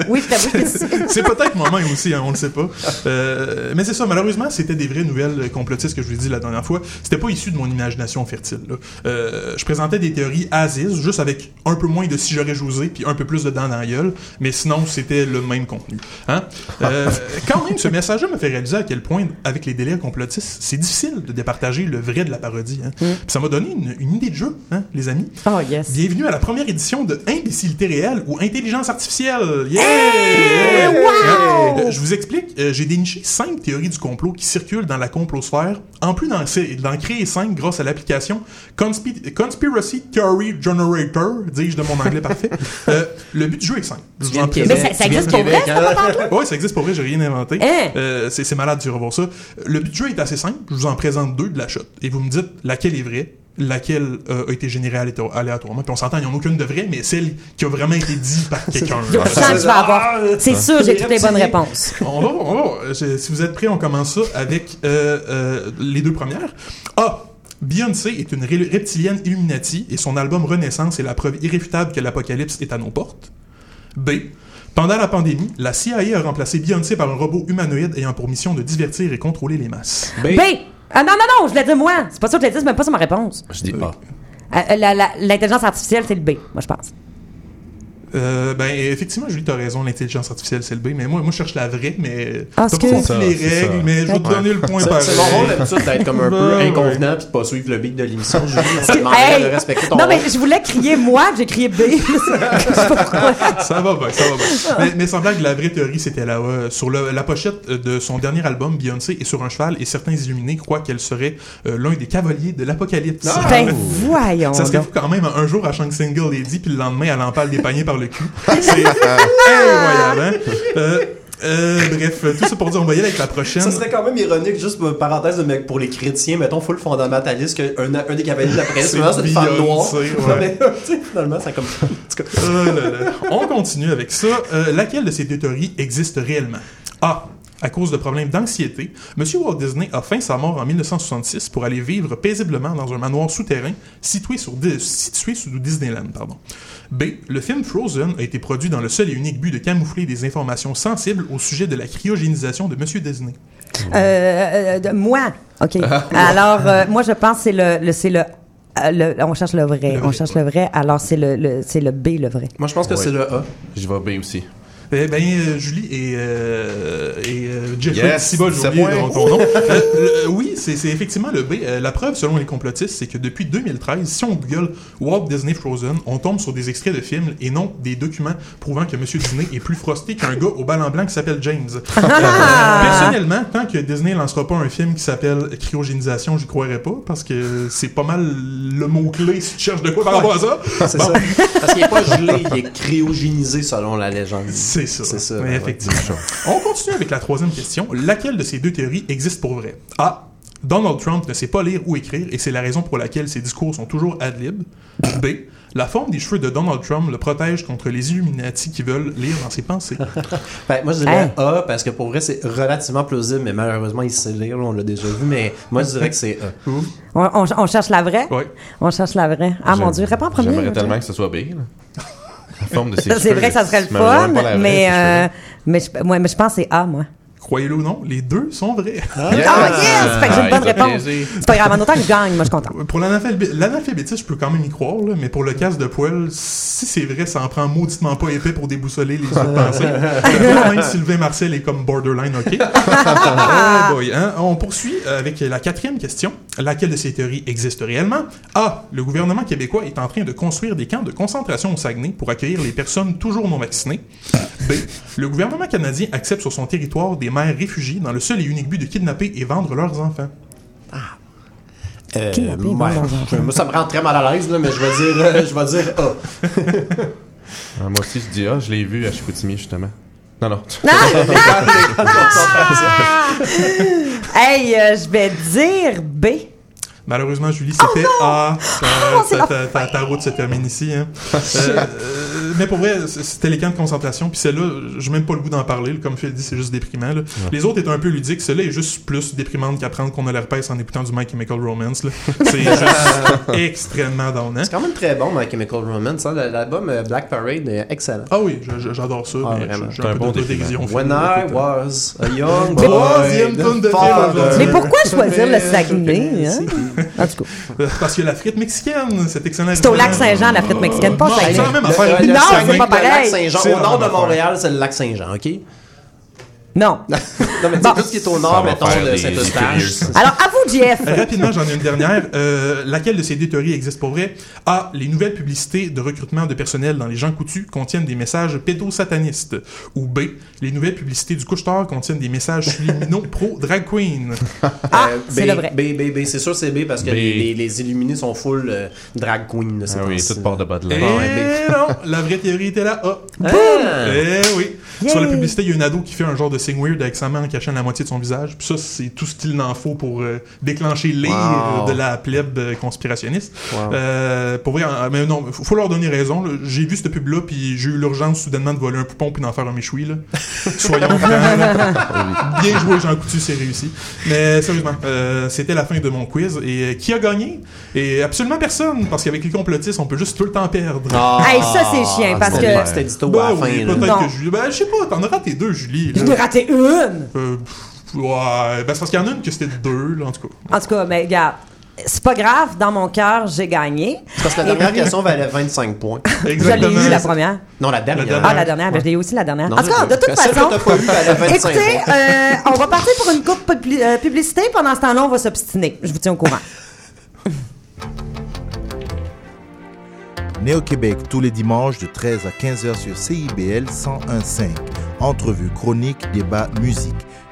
oui, je t'avoue que c'est...
C'est peut-être moi-même aussi, hein, on ne sait pas. Euh, mais c'est ça, malheureusement, c'était des vraies nouvelles complotistes que je vous ai dit la dernière fois. C'était pas issu de mon imagination fertile. là. Euh, je présentais des théories Aziz, juste avec un peu moins de si j'aurais jousé, puis un peu plus de dents dans la gueule, mais sinon, c'était le même contenu. Hein? Euh, quand même, ce message-là me fait réaliser à quel point, avec les délires complotistes, c'est difficile de départager le vrai de la parodie. Hein? Puis ça m'a donné une, une idée de jeu, hein, les amis.
Oh, yes.
Bienvenue à la première édition de Imbécilité réelle ou Intelligence artificielle. Yeah!
Hey! Wow!
Euh, je vous explique, j'ai déniché cinq théories du complot qui circulent dans la en plus d'en, d'en créer cinq grâce à l'application Conspi- Conspiracy Theory Generator, dis-je de mon anglais parfait. Euh, le but du jeu est simple.
De
Mais ça,
de
existe pour vrai?
Ouais, ça existe pour vrai, j'ai rien inventé.
Hein?
Euh, c'est, c'est malade, tu vas voir ça. Le but du jeu est assez simple. Je vous en présente deux de la shot. Et vous me dites laquelle est vraie, laquelle euh, a été générée aléato- aléatoirement. Puis on s'entend, il n'y en a aucune de vraie, mais celle qui a vraiment été dite par quelqu'un.
Avoir. C'est sûr, j'ai toutes les bonnes réponses.
on va, on va. Je- Si vous êtes prêts, on commence ça avec euh, euh, les deux premières. A. Beyoncé est une reptilienne Illuminati et son album Renaissance est la preuve irréfutable que l'apocalypse est à nos portes. B. Pendant la pandémie, la CIA a remplacé Beyoncé par un robot humanoïde ayant pour mission de divertir et contrôler les masses.
B. Ah non, non, non, je l'ai dit moi. C'est pas sûr que je l'ai dit, c'est même pas sur ma réponse.
Je dis A.
Euh, la- la- L'intelligence artificielle, c'est le B, moi, je pense.
Euh, ben, effectivement, Julie, t'as raison, l'intelligence artificielle, c'est le B, mais moi, moi, je cherche la vraie, mais
Ah,
t'as pas les
ça, c'est
règles,
ça.
mais je vais te donner le point
C'est
par
c'est mon rôle d'habitude d'être comme un peu inconvenant puis de pas suivre le beat de l'émission. Julie,
Hey!
de respecter ton
Non, mais je voulais crier moi, j'ai crié B.
Ça va bien, ça va bien. mais, mais sans blague, la vraie théorie, c'était là. euh, sur le- la pochette euh, de son dernier album, Beyoncé est sur un cheval et certains illuminés croient qu'elle serait euh, l'un des cavaliers de l'apocalypse.
Ben, voyons.
Ça serait fou quand même, un jour, à chante Single Lady, puis le lendemain, elle empale des paniers par le cul. C'est incroyable, hein? Euh, Euh, bref, tout ça pour dire, on va y aller avec la prochaine.
Ça serait quand même ironique, juste pour parenthèse, mais pour les chrétiens, mettons full fondamentaliste, qu'un un des cavaliers de la presse,
C'est
une femme noire.
ouais.
Mais, finalement, c'est comme. Cas,
Oh là là. On continue avec ça. Euh, laquelle de ces deux théories existe réellement? A. À cause de problèmes d'anxiété, M. Walt Disney a feint sa mort en 1966 pour aller vivre paisiblement dans un manoir souterrain situé, sur situé sous Disneyland. Pardon. B. Le film Frozen a été produit dans le seul et unique but de camoufler des informations sensibles au sujet de la cryogénisation de M. Disney.
Euh, euh, de- moi, OK. Alors, euh, moi, je pense que c'est le, le- c'est le, euh, le- on cherche le vrai.
Le
on
vrai,
cherche le vrai. Alors, c'est le, le- c'est le B, le vrai.
moi, je pense que
Ouais.
c'est le A.
Je vais B aussi.
Eh ben, euh, Julie et, euh, et euh, Jeffrey,
Yes, c'est
oublié
moi.
ton, ton nom. Euh, le- oui, c'est effectivement le B. Euh, la preuve, selon les complotistes, c'est que depuis 2013, si on google Walt Disney Frozen, on tombe sur des extraits de films et non des documents prouvant que M. Disney est plus frosté qu'un gars au ballon blanc qui s'appelle James. Euh, personnellement, tant que Disney lancera pas un film qui s'appelle Cryogénisation, j'y croirais pas, parce que c'est pas mal le mot-clé si tu cherches de quoi par rapport à ça.
C'est
Bon.
ça. Parce qu'il est pas gelé, il est cryogénisé selon la légende.
C'est ça.
C'est ça,
Oui,
ben ouais.
effectivement. On continue avec la troisième question. Laquelle de ces deux théories existe pour vrai? A. Donald Trump ne sait pas lire ou écrire et c'est la raison pour laquelle ses discours sont toujours ad lib. B. La forme des cheveux de Donald Trump le protège contre les Illuminati qui veulent lire dans ses pensées.
Ben, moi, je dirais
Hein?
A parce que pour vrai, c'est relativement plausible, mais malheureusement, il sait lire, on l'a déjà vu. Mais moi, je dirais que c'est A.
On, on- on cherche la vraie?
Ouais.
On cherche la vraie. Ah, mon Dieu, réponds en premier.
J'aimerais tellement que ce soit B. La forme de
C'est vrai que ça serait le fun, mais, euh, mais, je, ouais, mais je pense que c'est A, moi.
Croyez-le ou non, les deux sont vrais.
Ah, yes! Fait que j'ai une
Ah,
bonne réponse. C'est pas grave, en autant que je gagne, moi, je suis content.
Pour l'analphabétisme, je peux quand même y croire, là, mais pour le casse de poêle, si c'est vrai, ça en prend mauditement pas épais pour déboussoler les autres pensées. Même Sylvain Marcel est comme borderline, ok? Oh boy, hein? On poursuit avec la quatrième question. Laquelle de ces théories existe réellement? A. Le gouvernement québécois est en train de construire des camps de concentration au Saguenay pour accueillir les personnes toujours non vaccinées. B. Le gouvernement canadien accepte sur son territoire des mères réfugiées dans le seul et unique but de kidnapper et vendre leurs enfants.
Euh, ouais.
bon, bon.
Moi, ça me rend très mal à l'aise, là, mais je vais dire, euh, je vais dire A.
Ah, moi aussi, je dis A. Je l'ai vu à Chicoutimi, justement. Non, non.
Hey, euh, je vais dire B.
Malheureusement, Julie, c'était A. Ta,
Oh,
ta-
la
ta- ta- ta route se termine ici. Hein. Euh, euh, mais pour vrai, c'était les camps de concentration. Puis celle-là, j'ai même pas le goût d'en parler. Comme Phil dit, c'est juste déprimant. là. Les autres étaient un peu ludiques. Celle-là est juste plus déprimante qu'apprendre qu'on a l'herpès en écoutant du My Chemical Romance. C'est juste extrêmement downant.
C'est quand même très bon, My Chemical Romance. hein. L'album euh, Black Parade est excellent.
Ah oui, j'adore ça.
Ah,
j'ai
C'est
un
un
peu
bon
d'autodérision.
When I was a young boy.
Mais pourquoi choisir le Saguenay, hein? En tout cas.
Parce a la frite mexicaine. C'est excellent.
C'est au lac Saint-Jean, la frite mexicaine, pas au
Non, c'est la même
Le-
affaire.
le-
Non,
le
c'est
Saguenay,
pas
le lac
pareil.
Saint-Jean.
C'est
Au nord de. Montréal, c'est le lac Saint-Jean, OK?
Non.
Non, mais tu sais, tout ce qui est au nord, mettons, de Saint-Eustache.
Alors, à vous, Jeff.
Rapidement, j'en ai une dernière. Euh, laquelle de ces deux théories existe pour vrai? A. Les nouvelles publicités de recrutement de personnel dans les gens coutus contiennent des messages pédosatanistes. Ou B. Les nouvelles publicités du couche-tard contiennent des messages subliminaux pro-drag queen.
Ah,
Euh,
c'est le vrai.
B, B, B, c'est sûr c'est B parce que
B.
les, les, les illuminés sont full euh, drag queen.
Ah oui, toute part de bas de là.
non, la vraie théorie était là. A.
Ah!
Eh oui.
Yay.
Sur la publicité, il y a une ado qui fait un genre de signe weird avec sa main en cachant la moitié de son visage. Puis ça, c'est tout ce qu'il en faut pour euh, déclencher l'ire
Wow.
de la plèbe euh, conspirationniste.
Wow.
Euh, pour vrai, mais non, faut faut leur donner raison. là. J'ai vu cette pub-là, puis j'ai eu l'urgence soudainement de voler un poupon puis d'en faire un méchoui. Là. Soyons francs. là. Bien joué, Jean Coutu, c'est réussi. Mais sérieusement, euh, c'était la fin de mon quiz. Et euh, qui a gagné? Et absolument personne, parce qu'avec les complotistes, on peut juste tout le temps perdre.
Ah,
Hey, ça, c'est chiant, parce que-
C'était
Ben
à la
oui,
fin. là.
peut-être que Julie. Ben, je sais pas, t'en as raté deux, Julie. là.
Je n'ai raté une.
Ouais, ben, c'est parce qu'il y en a une que c'était deux, là, en tout cas.
En tout cas, mais regarde, c'est pas grave, dans mon cœur, j'ai gagné.
Parce que la dernière question valait 25 points.
Je l'ai
Exactement.
eu la première.
Non, la dernière.
La dernière.
Ah, la dernière, ben, je l'ai eu aussi la dernière.
Non,
en tout cas, de toute façon,
t'as pas eu, elle a 25
écoutez,
points.
euh, on va partir pour une courte publi- euh, publicité. Pendant ce temps-là, on va s'obstiner. Je vous tiens au courant.
Néo-Québec tous les dimanches de 13 à 15h sur CIBL 101.5. Entrevue, chronique, débat, musique.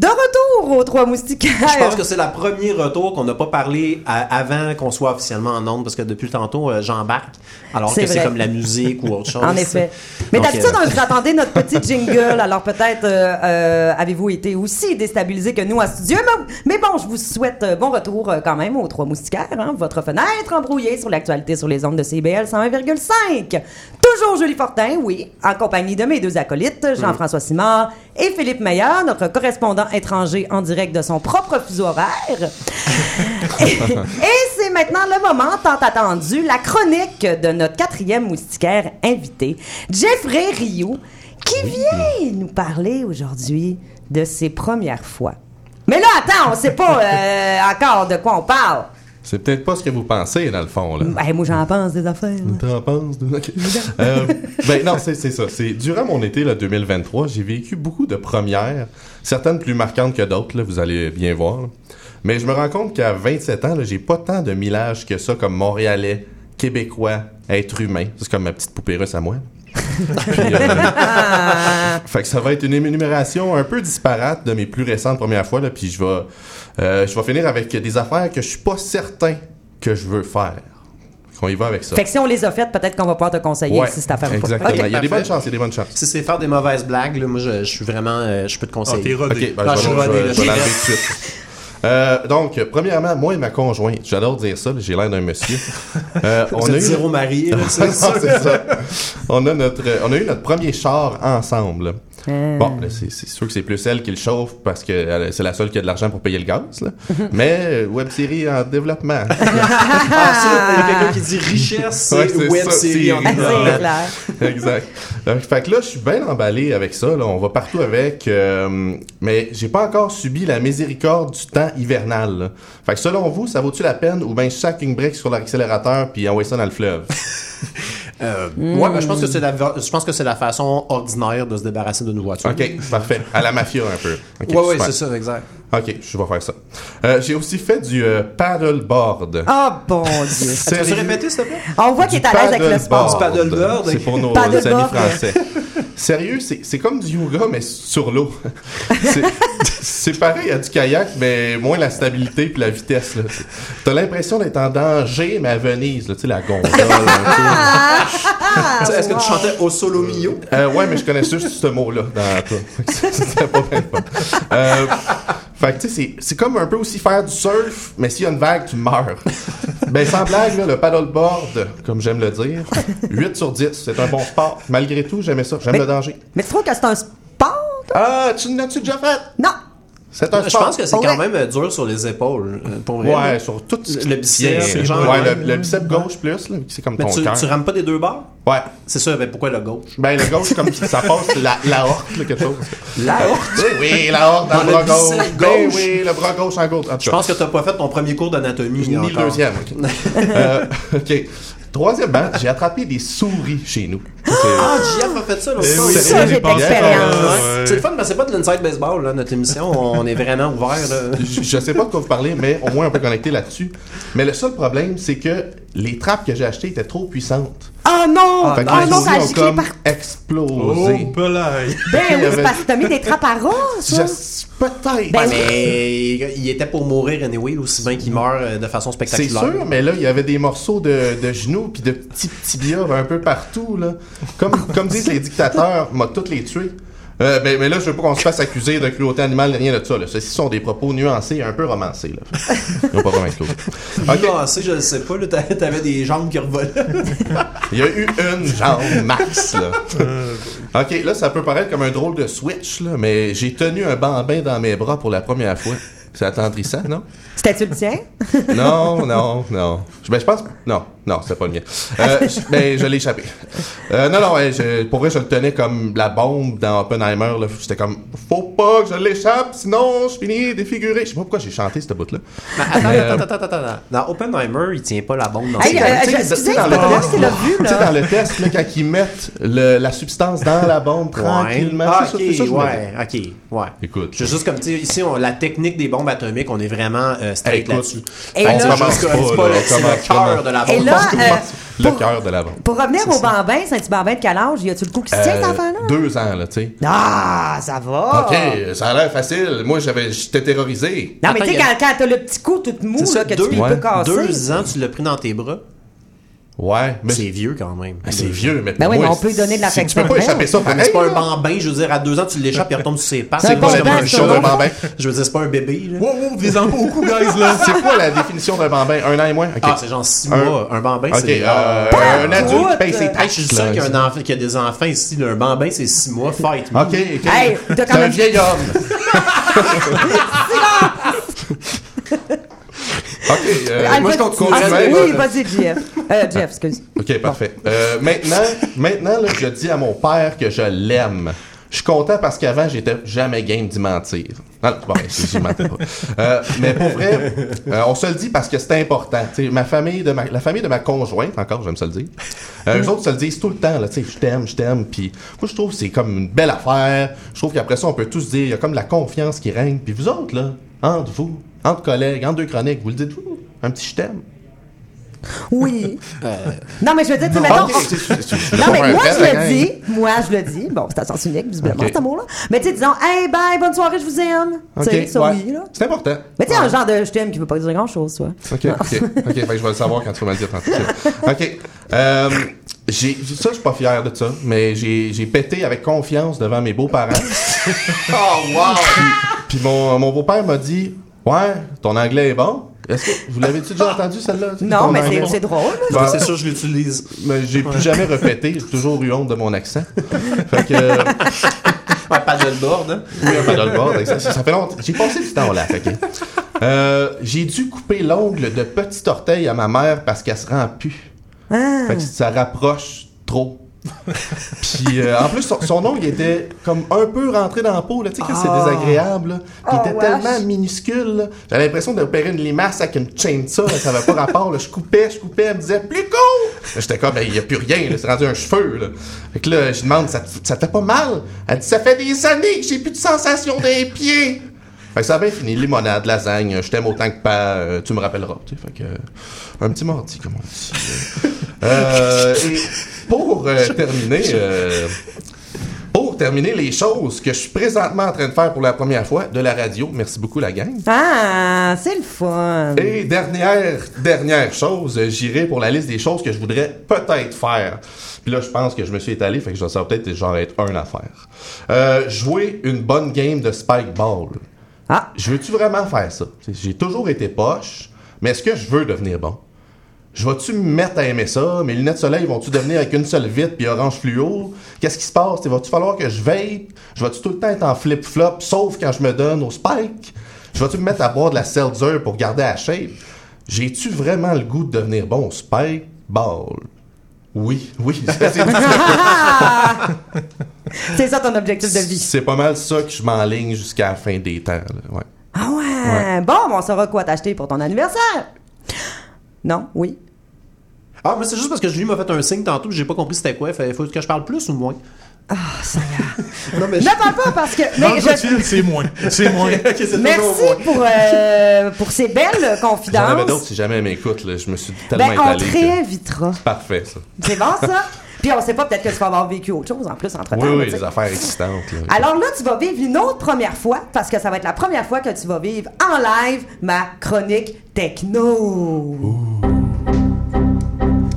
De retour aux Trois Moustiquaires.
Je pense que c'est la première retour qu'on n'a pas parlé à- avant qu'on soit officiellement en ondes, parce que depuis tantôt, euh, j'embarque, alors
C'est
que c'est comme la musique ou autre chose.
En effet. Mais d'habitude,
euh,
on vous attendez notre petit jingle. Alors peut-être euh, euh, avez-vous été aussi déstabilisé que nous à studio. Mais, mais bon, je vous souhaite bon retour quand même aux Trois Moustiquaires. hein. votre fenêtre embrouillée sur l'actualité sur les ondes de CBL 101,5. Toujours Julie Fortin, oui, en compagnie de mes deux acolytes, Jean-François Simard et Philippe Meillard, notre correspondant étranger en direct de son propre fuseau horaire. et et c'est maintenant le moment tant attendu, la chronique de notre quatrième moustiquaire invité, Jeffrey Rioux, qui vient nous parler aujourd'hui de ses premières fois. Mais là, attends, on sait pas euh, encore de quoi on parle.
C'est peut-être pas ce que vous pensez, dans le fond, là.
Ben, moi, j'en pense des affaires.
T'en penses? de- ok. Euh, ben non, c'est c'est ça. C'est durant mon été là, 2023, j'ai vécu beaucoup de premières, certaines plus marquantes que d'autres, là, vous allez bien voir. là. Mais je me rends compte qu'à 27 ans, là, j'ai pas tant de millage que ça comme Montréalais, Québécois, être humain. C'est comme ma petite poupée russe à moi. Puis, euh, fait que ça va être une énumération un peu disparate de mes plus récentes premières fois, là, puis je vais, euh, je vais finir avec des affaires que je suis pas certain que je veux faire. On y va avec ça.
Fait que si on les a faites, peut-être qu'on va pouvoir te conseiller
Ouais,
si cette affaire ou pas.
Exactement.
Ok.
il y a des bonnes chances, il y a des bonnes chances.
Si c'est faire des mauvaises blagues, là, moi, je, je suis vraiment... euh, je peux te
Ah,
conseiller.
t'es rodé.
Ok, ben,
Ah,
je,
rodé,
l'enlever tout de suite. Euh, donc, premièrement, moi et ma conjointe, j'adore dire ça, j'ai l'air d'un monsieur. Euh, on, a eu,
marié, c'est
c'est ça. on, a notre, on a eu notre premier char ensemble.
Euh.
Bon, là, c'est sûr que c'est plus elle qui le chauffe parce que c'est la seule qui a de l'argent pour payer le gaz. là. Mais euh, web série en développement.
Ah, ça, il y a quelqu'un qui dit richesse, c'est
Ouais, c'est
web série en développement.
Exact. Euh, fait que là, je suis bien emballé avec ça. Là. On va partout avec. euh, mais j'ai pas encore subi la miséricorde du temps hivernal. là. Fait que selon vous, ça vaut-tu la peine ou bien chaque une break sur l'accélérateur puis envoyer ça dans le fleuve?
Euh, Ouais, ben, je pense que c'est la, je pense que c'est la façon ordinaire de se débarrasser d'une voiture.
OK, parfait. À la mafia un peu. OK,
Ouais, ouais, c'est ça, exact.
OK, je vais faire ça. Euh, j'ai aussi fait du euh, paddleboard.
Oh, bon Dieu.
Tu peux répéter, s'il te plaît?
On voit qu'il est à l'aise avec le sport.
Du paddleboard.
C'est pour nos
Paddleboard.
amis français. Sérieux, c'est c'est comme du yoga, mais sur l'eau. C'est- pareil à du kayak, mais moins la stabilité puis la vitesse. T'as l'impression d'être en danger, mais à Venise, là, tu sais, la gondole.
Est-ce que tu chantais au solo mio?
Euh, ouais, mais je connais juste ce mot-là dans toi. C'était pas bien. Euh, fait que, tu sais, c'est- comme un peu aussi faire du surf, mais s'il y a une vague, tu meurs. Ben, sans blague, là, le paddleboard, comme j'aime le dire, 8 sur 10, c'est un bon sport. Malgré tout, j'aimais ça. J'aime le danger.
Mais tu trouves que c'est un sport?
Ah, tu l'as-tu déjà fait?
Non.
C'est un
Je pense que c'est quand même euh, dur sur les épaules, euh, pour vrai.
Ouais,
là.
sur tout ce
Le bicep, genre,
Ouais, le, le bicep gauche plus, là, c'est comme
Mais
ton
tu,
cœur.
tu rames pas des deux bords?
Ouais.
C'est ça, ben pourquoi le gauche?
Ben, le gauche, comme si ça passe la, la horte, là, quelque chose.
La
Oui, oui, la horte dans, le bras gauche. Ben
gauche.
oui, le bras gauche en gauche. En
Je pense que t'as pas fait ton premier cours d'anatomie
ni le deuxième. ok. Euh, OK. Troisièmement, j'ai attrapé des souris chez nous.
Ah, JF a fait ça l'autre
Eh oui,
Ça,
c'est
j'ai d'expérience.
C'est le fun, mais c'est pas de l'inside baseball, là, notre émission. On est vraiment ouvert, là.
je, je sais pas de quoi vous parlez, mais au moins on peut connecter là-dessus. Mais le seul problème, c'est que les trappes que j'ai achetées étaient trop puissantes.
Oh non!
Fait que
oh
les
non, ça a
ont
giclé
comme
par...
explosé.
Oh, pelaille.
Ben oui, c'est parce que t'as mis des trappes à rats, ça.
Je- Peut-être.
Ben
mais il était pour mourir anyway, aussi bien qu'il meurt euh, de façon
C'est
spectaculaire.
sûr, mais là, il y avait des morceaux de, de genoux puis de petits tibias un peu partout, là. Comme, comme disent les dictateurs, m'a toutes les tués. Euh, ben, mais là, je veux pas qu'on se fasse accuser de cruauté animale, rien de ça. Là. Ceci sont des propos nuancés et un peu romancés. Là. Ils pas vraiment explosé. Ok.
Ah, c'est, je le sais pas, là, t'a- t'avais des jambes qui revolaient.
Il y a eu une jambe max. Là. OK, là, ça peut paraître comme un drôle de switch, là, mais j'ai tenu un bambin dans mes bras pour la première fois. C'est attendrissant, non?
C'était-tu le tien?
Non, non, non. Je- Ben, je pense. Non, non, c'était pas le mien. Euh, je- ben, je l'ai échappé. Euh, non, non, ouais, je- pour vrai, je le tenais comme la bombe dans Oppenheimer. là. J'étais comme, faut pas que je l'échappe, sinon je finis défiguré. Je sais pas pourquoi j'ai chanté cette bout-là.
Mais attends,
Euh,
attends, attends, attends, attends. Dans Oppenheimer, il tient pas la bombe dans
Hey,
ses
euh, excusez,
dans
c'est
dans le test, là, quand ils mettent le- la substance dans la bombe tranquillement.
Ah,
c'est ça,
ok,
c'est ça
ouais, ok, ouais.
Écoute.
Je juste comme, tu sais, ici, on- la technique des bombes atomiques, on est vraiment euh, straight
Écoute.
là-dessus.
Et là-
pas, là,
le- cœur de la
Et
bombe.
là,
Parce que
euh,
le
pour-
cœur de la bombe.
Pour revenir au bambin, c'est un petit bambin de quel âge? Y a-tu le coup qui se tient,
Euh,
cet enfant-là?
Deux ans, là, tu sais.
Ah, ça va!
Ok, ça a l'air facile. Moi, j'avais, j'étais terrorisé.
Non, mais tu sais, quand, t'as le petit cou tout mou, là, que tu peux casser.
Deux ans, tu l'as pris dans tes bras.
Ouais, mais
C'est vieux quand même.
Ah, c'est vieux, mais
Ben oui,
moi,
mais on peut lui donner de
c'est-
l'affection
Tu peux pas échapper ça
Mais
pareil.
c'est pas un bambin, je veux dire, à deux ans, tu l'échappes, il retombe sur ses pattes.
C'est
quoi la définition d'un bambin?
Je veux dire, c'est pas un bébé, là.
Wow, wow, des en beaucoup, guys, là.
C'est quoi la définition d'un bambin? Un an et moins? Ok.
Ah, c'est genre six
Un-
mois. Un bambin, c'est...
euh,
euh,
un adulte qui paye ses
Hey,
Hey, je suis sûr qu'il y, a un enfant- qu'il y a des enfants ici. Un bambin, c'est six mois. Fight.
Ok, ok.
Hey, t'as quand
C'est un vieil homme. ok, euh,
Ah,
moi je
vas-
continue.
ah,
Ouais,
oui, vas-y, Jeff. Euh, Jeff, excuse.
Ok, parfait. Euh, maintenant, maintenant là, je dis à mon père que je l'aime. Je suis content parce qu'avant, j'étais jamais game d'y mentir. Non, vrai, je- mentais pas. Euh, mais pour vrai, euh, on se le dit parce que c'est important. Ma famille, de ma, la famille de ma conjointe, encore, j'aime ça le dire, euh, eux autres se le disent tout le temps. là, Je t'aime, je t'aime. Puis moi, je trouve que c'est comme une belle affaire. Je trouve qu'après ça, on peut tous dire, il y a comme la confiance qui règne. Puis vous autres, là, entre vous, entre collègues, entre deux chroniques, vous le dites-vous? Un petit je t'aime.
Oui. Non, mais je veux dire, tu sais, mettons. Non, mais moi, je le dis. Moi, je le dis. Bon, c'est à sens unique, visiblement,
Ok.
cet amour-là. Mais tu sais, disons, hey, bye, bonne soirée, je vous aime. Tu sais,
Ok,
ça,
ouais.
oui, là.
C'est important.
Mais tu sais, un genre de je t'aime qui veut pas dire grand-chose, toi.
Ok, ok, ok. Que je vais le savoir quand tu vas me le dire tantôt. Ok. Euh, j'ai, ça, je suis pas fier de ça, mais j'ai, j'ai pété avec confiance devant mes beaux-parents.
Oh, wow!
Puis mon, mon beau-père m'a dit Ouais, ton anglais est bon. Est-ce que vous l'avez-tu déjà entendu celle-là?
Non, mais c'est- c'est drôle. là.
Ben,
c'est sûr, je l'utilise.
mais j'ai plus jamais répété, j'ai toujours eu honte de mon accent. Fait que. euh,
Ouais, paddleboard, hein?
Oui, un paddleboard. Ça, ça fait longtemps. J'ai passé du temps là. Fait que, euh, j'ai dû couper l'ongle de petit orteil à ma mère parce qu'elle se rend plus.
Ah.
Fait que ça rapproche trop. Puis euh, en plus, son, son ongle était comme un peu rentré dans la peau, là, tu sais,
Ah.
c'est désagréable. là. Il
Oh,
était
wesh.
tellement minuscule. J'avais l'impression d'opérer une limace avec une chainsaw, là, ça avait pas rapport. là. Je coupais, je coupais, elle me disait plus court! J'étais comme, il y a plus rien, c'est rendu un cheveu. Là. Fait que là, je demande, ça, te- ça fait pas mal? Elle dit, ça fait des années que j'ai plus de sensation des pieds! Fait que ça a bien fini, limonade, lasagne, je t'aime autant que pas, euh, tu me rappelleras. Fait que, euh, un petit mardi, comme on dit. et pour euh, terminer, euh, pour terminer les choses que je suis présentement en train de faire pour la première fois de la radio, merci beaucoup la gang.
Ah, c'est le fun.
Et dernière, dernière chose, euh, j'irai pour la liste des choses que je voudrais peut-être faire. Puis là, je pense que je me suis étalé, fait que ça va peut-être genre être un à faire. Euh, jouer une bonne game de spike ball.
Ah.
Je veux-tu vraiment faire ça? J'ai toujours été poche, mais est-ce que je veux devenir bon? Je vais-tu me mettre à aimer ça? Mes lunettes de soleil vont-tu devenir avec une seule vitre puis orange fluo? Qu'est-ce qui se passe? Va-tu falloir que je vape? Je vais-tu tout le temps être en flip-flop, sauf quand je me donne au spike? Je vais-tu me mettre à boire de la seltzer pour garder la shape? J'ai-tu vraiment le goût de devenir bon au spike? Ball? Oui, oui. c'est-
ça ton objectif de vie.
C'est pas mal ça que je m'enligne jusqu'à la fin des temps. là, ouais.
Ah ouais. Bon, on saura quoi t'acheter pour ton anniversaire. Non? Oui.
Ah, mais c'est juste parce que Julie m'a fait un signe tantôt, j'ai pas compris c'était quoi. Fait, faut que je parle plus ou moins?
Ah, ça y est.
Non, mais
Ne parle pas parce que. Mais je-
c'est moins. C'est moins.
Merci
moins.
pour, euh, pour ces belles
J'en avais
confidences.
d'autres si jamais elle m'écoute. là. Je me suis tellement
Ben, on
étalé.
te
que-
réinvitera.
Parfait, ça.
C'est bon, ça? Puis on sait pas, peut-être que tu vas avoir vécu autre chose en plus entre temps.
Oui, oui, les affaires existantes. là.
Alors là, tu vas vivre une autre première fois, parce que ça va être la première fois que tu vas vivre en live ma chronique techno.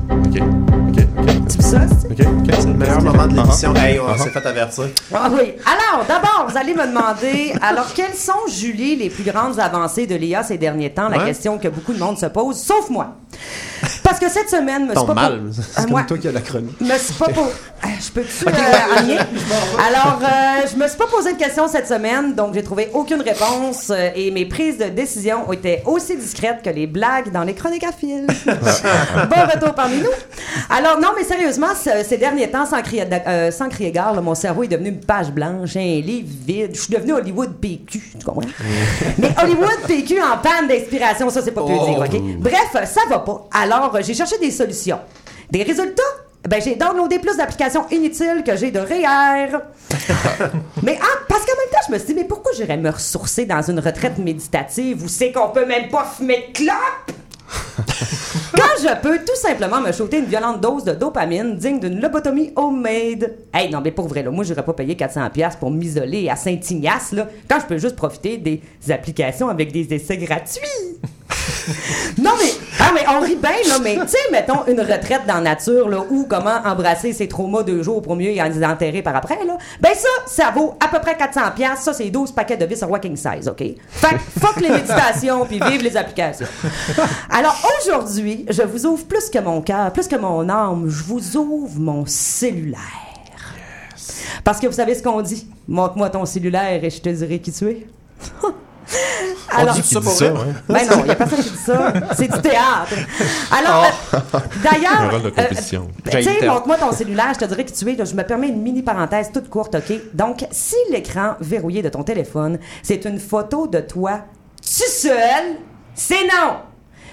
OK, OK, OK.
Tu ça? c'est-
OK, OK.
C'est le meilleur moment de l'émission.
Ah,
Hey, on
ah.
s'est fait avertir.
Ah oui. Alors, d'abord, vous allez me demander, alors, quelles sont, Julie, les plus grandes avancées de l'IA ces derniers temps? La
Ouais.
question que beaucoup de monde se pose, sauf moi. Parce que cette semaine, me suis
Ton
pas
mal. C'est
Euh,
comme toi qui as la chronique.
me suis pas po- Ah, Je peux-tu euh, en lien? Alors, euh, je me suis pas posé de questions cette semaine, donc j'ai trouvé aucune réponse euh, et mes prises de décision ont été aussi discrètes que les blagues dans les chroniques à fil. bon retour parmi nous. Alors, non, mais sérieusement, ce- ces derniers temps, sans crier, euh, sans crier gare, là, mon cerveau est devenu une page blanche, un livre vide. Je suis devenu Hollywood PQ, tu comprends? mais Hollywood PQ en panne d'inspiration, ça, c'est pas plus dire, OK? Bref, ça va pas. Alors, euh, j'ai cherché des solutions. Des résultats? Ben, j'ai downloadé plus d'applications inutiles que j'ai de REER. mais ah, parce qu'en même temps, je me suis dit, mais pourquoi j'irais me ressourcer dans une retraite méditative où c'est qu'on peut même pas fumer de clope? Quand je peux tout simplement me shooter une violente dose de dopamine digne d'une lobotomie homemade. Hey, non, mais pour vrai, là, moi, j'aurais pas payé 400$ pour m'isoler à Saint-Ignace, là, quand je peux juste profiter des applications avec des essais gratuits. Non, mais, ah, mais on rit bien, là, mais, tu sais, mettons une retraite dans la nature, là, ou comment embrasser ses traumas deux jours pour mieux y en enterrer par après, là. Ben, ça, ça vaut à peu près 400$. Ça, c'est 12 paquets de vis sur walking size, OK? Fait que fuck les méditations, puis vive les applications. Alors, aujourd'hui, je vous ouvre plus que mon cœur, plus que mon âme, je vous ouvre mon cellulaire. Parce que vous savez ce qu'on dit? Montre-moi ton cellulaire et je te dirai qui tu es. Alors,
dit ça pour
ça, ouais?
ben non, il n'y a personne qui dit ça. C'est du théâtre. Alors, euh, d'ailleurs.
Un rôle de
euh,
compétition.
tu
J'ai le
sais, montre-moi ton cellulaire, je te dirais qui tu es. là. Je me permets une mini parenthèse toute courte, OK? Donc, si l'écran verrouillé de ton téléphone, c'est une photo de toi tout seul, c'est non!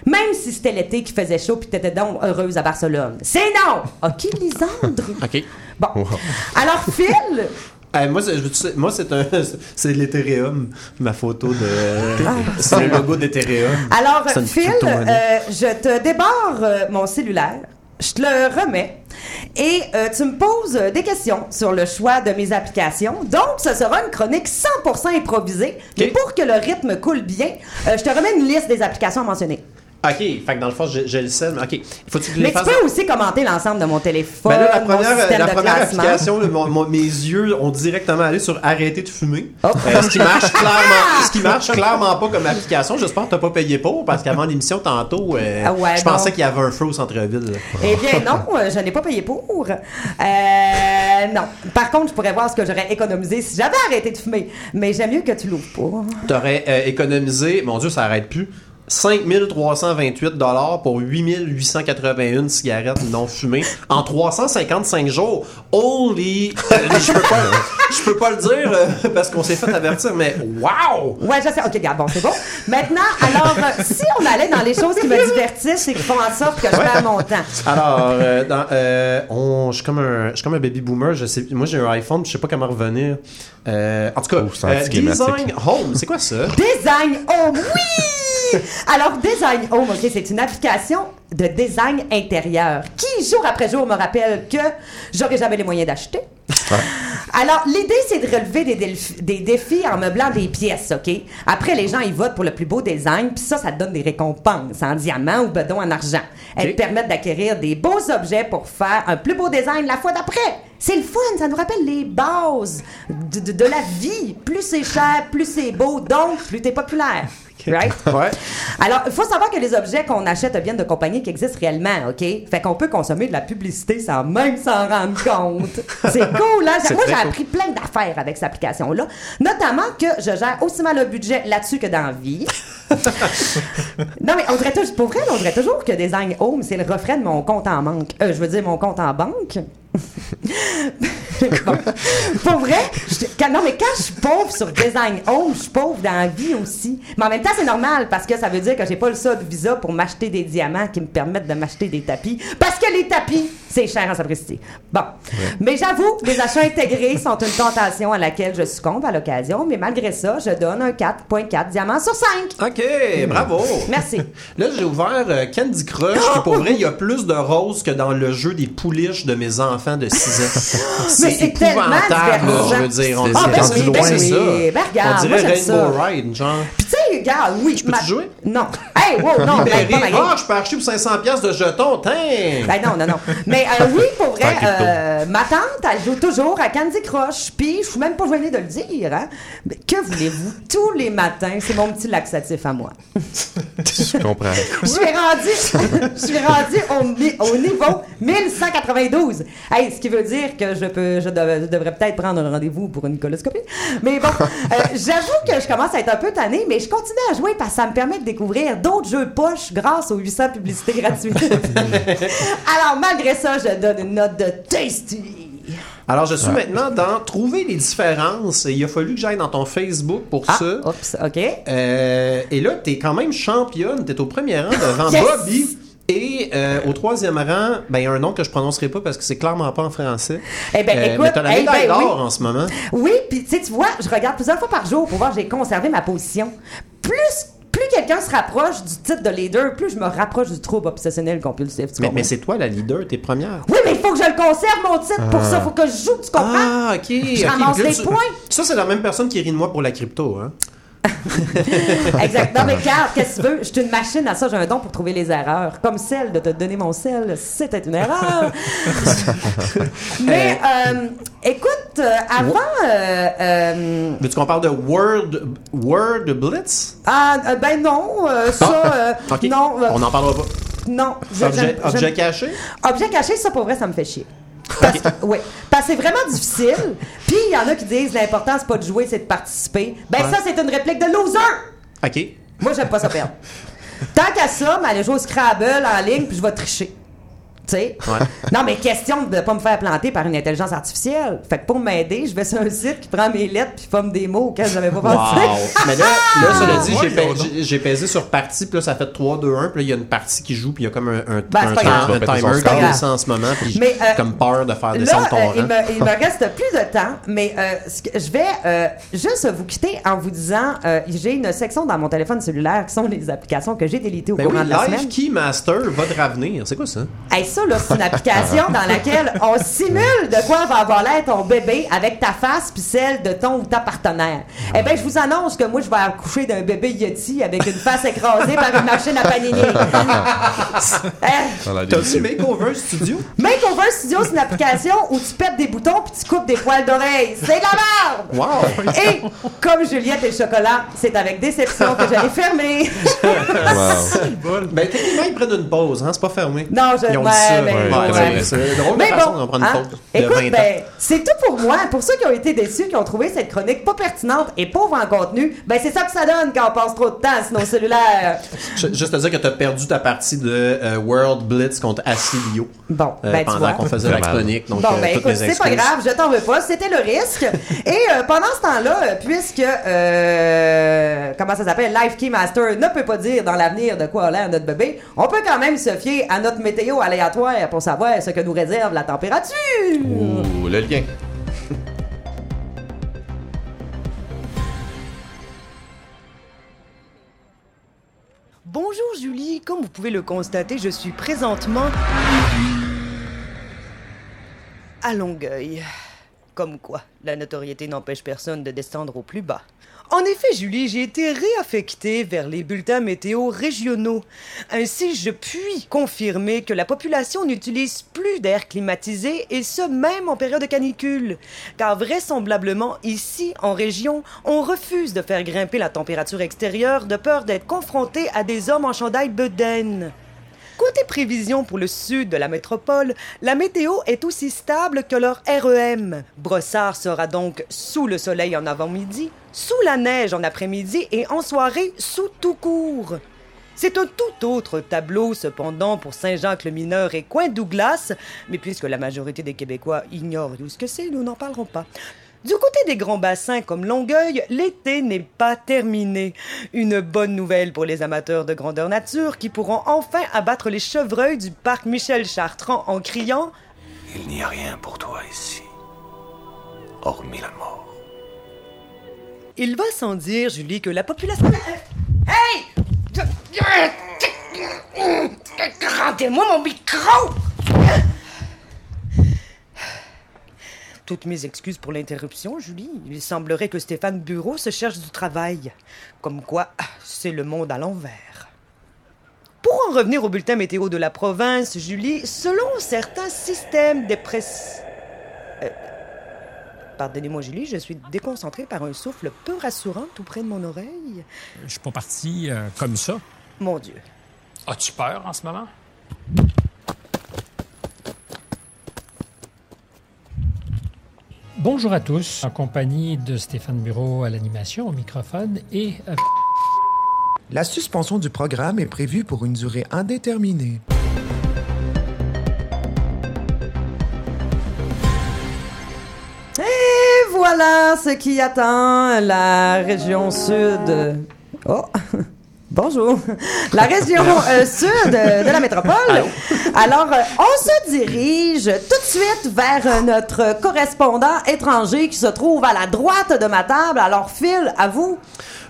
Même si c'était l'été qui faisait chaud puis t'étais donc heureuse à Barcelone. C'est non! OK, Lisandre?
OK.
Bon. Alors, Phil,
Euh, moi, c'est, moi, c'est un, c'est l'Ethereum, ma photo de. c'est le logo d'Ethereum.
Alors, Phil, euh, je te débarre euh, mon cellulaire, je te le remets et euh, tu me poses des questions sur le choix de mes applications. Donc, ce sera une chronique 100% improvisée. Mais pour que le rythme coule bien, je te remets une liste des applications à mentionner.
OK, fait que dans le fond, j'ai, j'ai le sel, mais OK. Faut que je les
Mais tu peux aussi commenter l'ensemble de mon téléphone,
Ben là, la première, la application, là, mon- mon- mes yeux ont directement allé sur arrêter de fumer.
Oh.
Euh, ce qui marche clairement, ce qui marche clairement pas comme application. J'espère que t'as pas payé pour parce qu'avant l'émission tantôt, euh,
Ah ouais,
je pensais qu'il y avait un feu au centre-ville.
Eh bien, non, euh, je n'ai pas payé pour. Euh, non. Par contre, je pourrais voir ce que j'aurais économisé si j'avais arrêté de fumer. Mais j'aime mieux que tu l'ouvres pas.
T'aurais économisé, mon Dieu, ça arrête plus. 5328 dollars pour 8881 cigarettes non fumées en 355 jours. Holy, je peux pas, je peux pas le dire euh, parce qu'on s'est fait avertir, mais wow!
Ouais, je sais. OK, regarde, bon, c'est bon. Maintenant, alors, euh, si on allait dans les choses qui me divertissent et qui font en sorte que je perds mon temps.
Alors, euh, dans, euh, on, je suis comme un, je suis comme un baby boomer. Je sais, moi j'ai un iPhone, je sais pas comment revenir. Euh, en tout cas,
Oh.
Design Home, c'est quoi ça?
Design Home, oui! Alors, Design Home, OK, c'est une application de design intérieur qui, jour après jour, me rappelle que j'aurais jamais les moyens d'acheter. Alors, l'idée, c'est de relever des, déf- des défis en meublant des pièces, OK? Après, les gens, ils votent pour le plus beau design, puis ça, ça te donne des récompenses en diamant ou bedon en argent. Elles permettent d'acquérir des beaux objets pour faire un plus beau design la fois d'après. C'est le fun, ça nous rappelle les bases de, de- de la vie. Plus c'est cher, plus c'est beau, donc plus t'es populaire. Right?
Ouais.
Alors, il faut savoir que les objets qu'on achète viennent de compagnies qui existent réellement, OK? Fait qu'on peut consommer de la publicité sans même s'en rendre compte. C'est cool, hein? Moi, j'ai
cool.
appris plein d'affaires avec cette application-là. Notamment que je gère aussi mal le budget là-dessus que dans la vie. non, mais on dirait toujours, pour vrai, on dirait toujours que Design Home, c'est le reflet de mon compte en banque. Euh, je veux dire, mon compte en banque. Pour vrai, je- quand- non, mais quand je suis pauvre sur Design Home, je suis pauvre dans la vie aussi. Mais en même temps, c'est normal parce que ça veut dire que j'ai pas le solde Visa pour m'acheter des diamants qui me permettent de m'acheter des tapis. Parce que les tapis, c'est cher en sapristi. Bon. Mais j'avoue, les achats intégrés sont une tentation à laquelle je succombe à l'occasion, mais malgré ça, je donne un 4.4 diamants sur 5.
OK, bravo!
Merci.
Là, j'ai ouvert euh, Candy Crush, qui pour vrai, il y a plus de roses que dans le jeu des pouliches de mes enfants de 6 ans.
C'est tellement
épouvantable, je veux dire. On
Ah, ben
rendu loin, ça.
Ben
on dirait Rainbow. Ride, genre.
Puis tu sais, oui, gars, oui.
Je peux-tu jouer?
Non. Hey, wow, non, pas ma
je peux acheter pour 500 pièces de jetons. Tiens!
Ben non, non, non. Mais euh, oui, pour vrai, euh, ma tante, elle joue toujours à Candy Crush. Puis, je suis même pas gênée de le dire. Hein? Mais que voulez-vous? Tous les matins, c'est mon petit laxatif à moi.
Je comprends.
Je suis rendu, je suis rendu au, niveau 1192. Hey, ce qui veut dire que je peux, je, dev- je devrais peut-être prendre un rendez-vous pour une coloscopie. Mais bon, euh, j'avoue que je commence à être un peu tannée, mais je continue à jouer parce que ça me permet de découvrir d'autres jeux de poche grâce aux 800 publicités gratuites. Alors, malgré ça, je donne une note de tasty.
Alors, je suis maintenant dans Trouver les différences. Et il a fallu que j'aille dans ton Facebook pour
Ah,
ça.
oups, OK.
Euh, et là, t'es quand même championne. T'es au premier rang devant
Yes!
Bobby. Et euh, au troisième rang, ben, il y a un nom que je prononcerai pas parce que c'est clairement pas en français.
Eh ben, écoute,
mais t'as la
eh
médaille
ben,
d'or
oui.
en ce moment.
Oui, puis tu sais, tu vois, je regarde plusieurs fois par jour pour voir si j'ai conservé ma position. Plus, plus quelqu'un se rapproche du titre de leader, plus je me rapproche du trouble obsessionnel compulsif. Tu
Mais, c'est toi la leader, t'es première.
Oui, mais il faut que je le conserve, mon titre. Pour ça, il faut que je joue, tu comprends?
Ah, ok.
Je ramasse les
tu-
points.
Ça, c'est la même personne qui rit de moi pour la crypto, hein?
Exact. Non, mais regarde, qu'est-ce que tu veux? Je suis une machine à ça, j'ai un don pour trouver les erreurs. Comme celle de te donner mon sel, c'était une erreur. mais, euh, écoute, euh, avant. euh, euh,
Veux-tu qu'on parle de Word, Word Blitz?
ah, ben non, ça.
Ok.
Non,
On n'en parlera pas.
non. je-
Objet, objet caché?
Objet caché, ça pour vrai, ça me fait chier. Parce que, oui, parce que c'est vraiment difficile. Puis il y en a qui disent l'important c'est pas de jouer, c'est de participer. Ben ça c'est une réplique de loser.
OK.
Moi j'aime pas ça perdre. Tant qu'à ça, mais aller jouer au Scrabble en ligne puis je vais tricher. Tu sais?
Ouais.
Non, mais question de pas me faire planter par une intelligence artificielle. Fait que pour m'aider, je vais sur un site qui prend mes lettres puis forme des mots auxquels j'avais pas pensé.
Wow! Mais là, là cela dit, j'ai, j'ai- pesé sur partie, puis là, ça fait 3, 2, 1, puis là, il y a une partie qui joue, puis il y a comme un, un,
Ben,
un temps- un timer qui descend en ce moment, puis j'ai
euh,
comme peur de faire
Là,
descendre ton
euh,
rang.
il, me, il me reste plus de temps, mais euh, je vais euh, juste vous quitter en vous disant euh, j'ai une section dans mon téléphone cellulaire qui sont les applications que j'ai délitées au
Ben oui,
de la
Live
semaine.
Keymaster, votre avenir. C'est quoi ça?
Hey, ça, là, c'est une application dans laquelle on simule de quoi va avoir l'air ton bébé avec ta face puis celle de ton ou ta partenaire. Eh bien, je vous annonce que moi, je vais accoucher d'un bébé Yeti avec une face écrasée par une machine à panini. Hein?
T'as-tu Makeover Studio?
Makeover Studio, c'est une application où tu pètes des boutons puis tu coupes des poils d'oreilles. C'est de la merde!
Wow!
Et comme Juliette et le chocolat, c'est avec déception que j'allais fermer.
ben, techniquement, ils prennent une pause, hein? C'est pas fermé.
Non, je-
Ils ont
ouais,
dit ça.
mais-
Ouais,
ouais.
c'est- drôle de
Mais
façon
bon,
d'en prendre
hein,
une
écoute,
20 ans.
ben, c'est tout pour moi. Pour ceux qui ont été déçus, qui ont trouvé cette chronique pas pertinente et pauvre en contenu, ben c'est ça que ça donne quand on passe trop de temps sur nos cellulaires.
Juste te dire que t'as perdu ta partie de euh, World Blitz contre Acilio.
Bon,
euh,
ben
pendant qu'on faisait la chronique. Donc,
Bon,
euh,
ben écoute, c'est pas grave, je t'en veux pas, c'était le risque. Et pendant ce temps-là, puisque, comment ça s'appelle, Life Keymaster ne peut pas dire dans l'avenir de quoi a l'air notre bébé, on peut quand même se fier à notre météo aléatoire pour savoir ce que nous réserve la température.
Ouh, le lien.
Bonjour Julie, comme vous pouvez le constater, je suis présentement à Longueuil. Comme quoi, la notoriété n'empêche personne de descendre au plus bas. En effet, Julie, j'ai été réaffectée vers les bulletins météo régionaux. Ainsi, je puis confirmer que la population n'utilise plus d'air climatisé, et ce même en période de canicule. Car vraisemblablement, ici, en région, on refuse de faire grimper la température extérieure de peur d'être confronté à des hommes en chandail bedaine. Côté prévision pour le sud de la métropole, la météo est aussi stable que leur REM. Brossard sera donc sous le soleil en avant-midi, sous la neige en après-midi et en soirée sous tout court. C'est un tout autre tableau, cependant, pour Saint-Jacques-le-Mineur et Coin-Douglas, mais puisque la majorité des Québécois ignorent d'où ce que c'est, nous n'en parlerons pas. Du côté des grands bassins comme Longueuil, l'été n'est pas terminé. Une bonne nouvelle pour les amateurs de grandeur nature qui pourront enfin abattre les chevreuils du parc Michel Chartrand en criant
Il n'y a rien pour toi ici, hormis la mort.
Il va sans dire, Julie, que la population. Hey! Rendez-moi mon micro! Toutes mes excuses pour l'interruption, Julie. Il semblerait que Stéphane Bureau se cherche du travail. Comme quoi, c'est le monde à l'envers. Pour en revenir au bulletin météo de la province, Julie, selon certains systèmes dépressifs... Euh, Pardonnez-moi, Julie, je suis déconcentrée par un souffle peu rassurant tout près de mon oreille.
Je suis pas parti euh, comme ça.
Mon Dieu.
As-tu peur en ce moment? Bonjour à tous, en compagnie de Stéphane Bureau à l'animation, au microphone et euh,
La suspension du programme est prévue pour une durée indéterminée.
Et voilà ce qui attend la région sud. Oh! Bonjour. La région euh, sud de la métropole. Alors, euh, on se dirige tout de suite vers euh, notre correspondant étranger qui se trouve à la droite de ma table. Alors, Phil, à vous.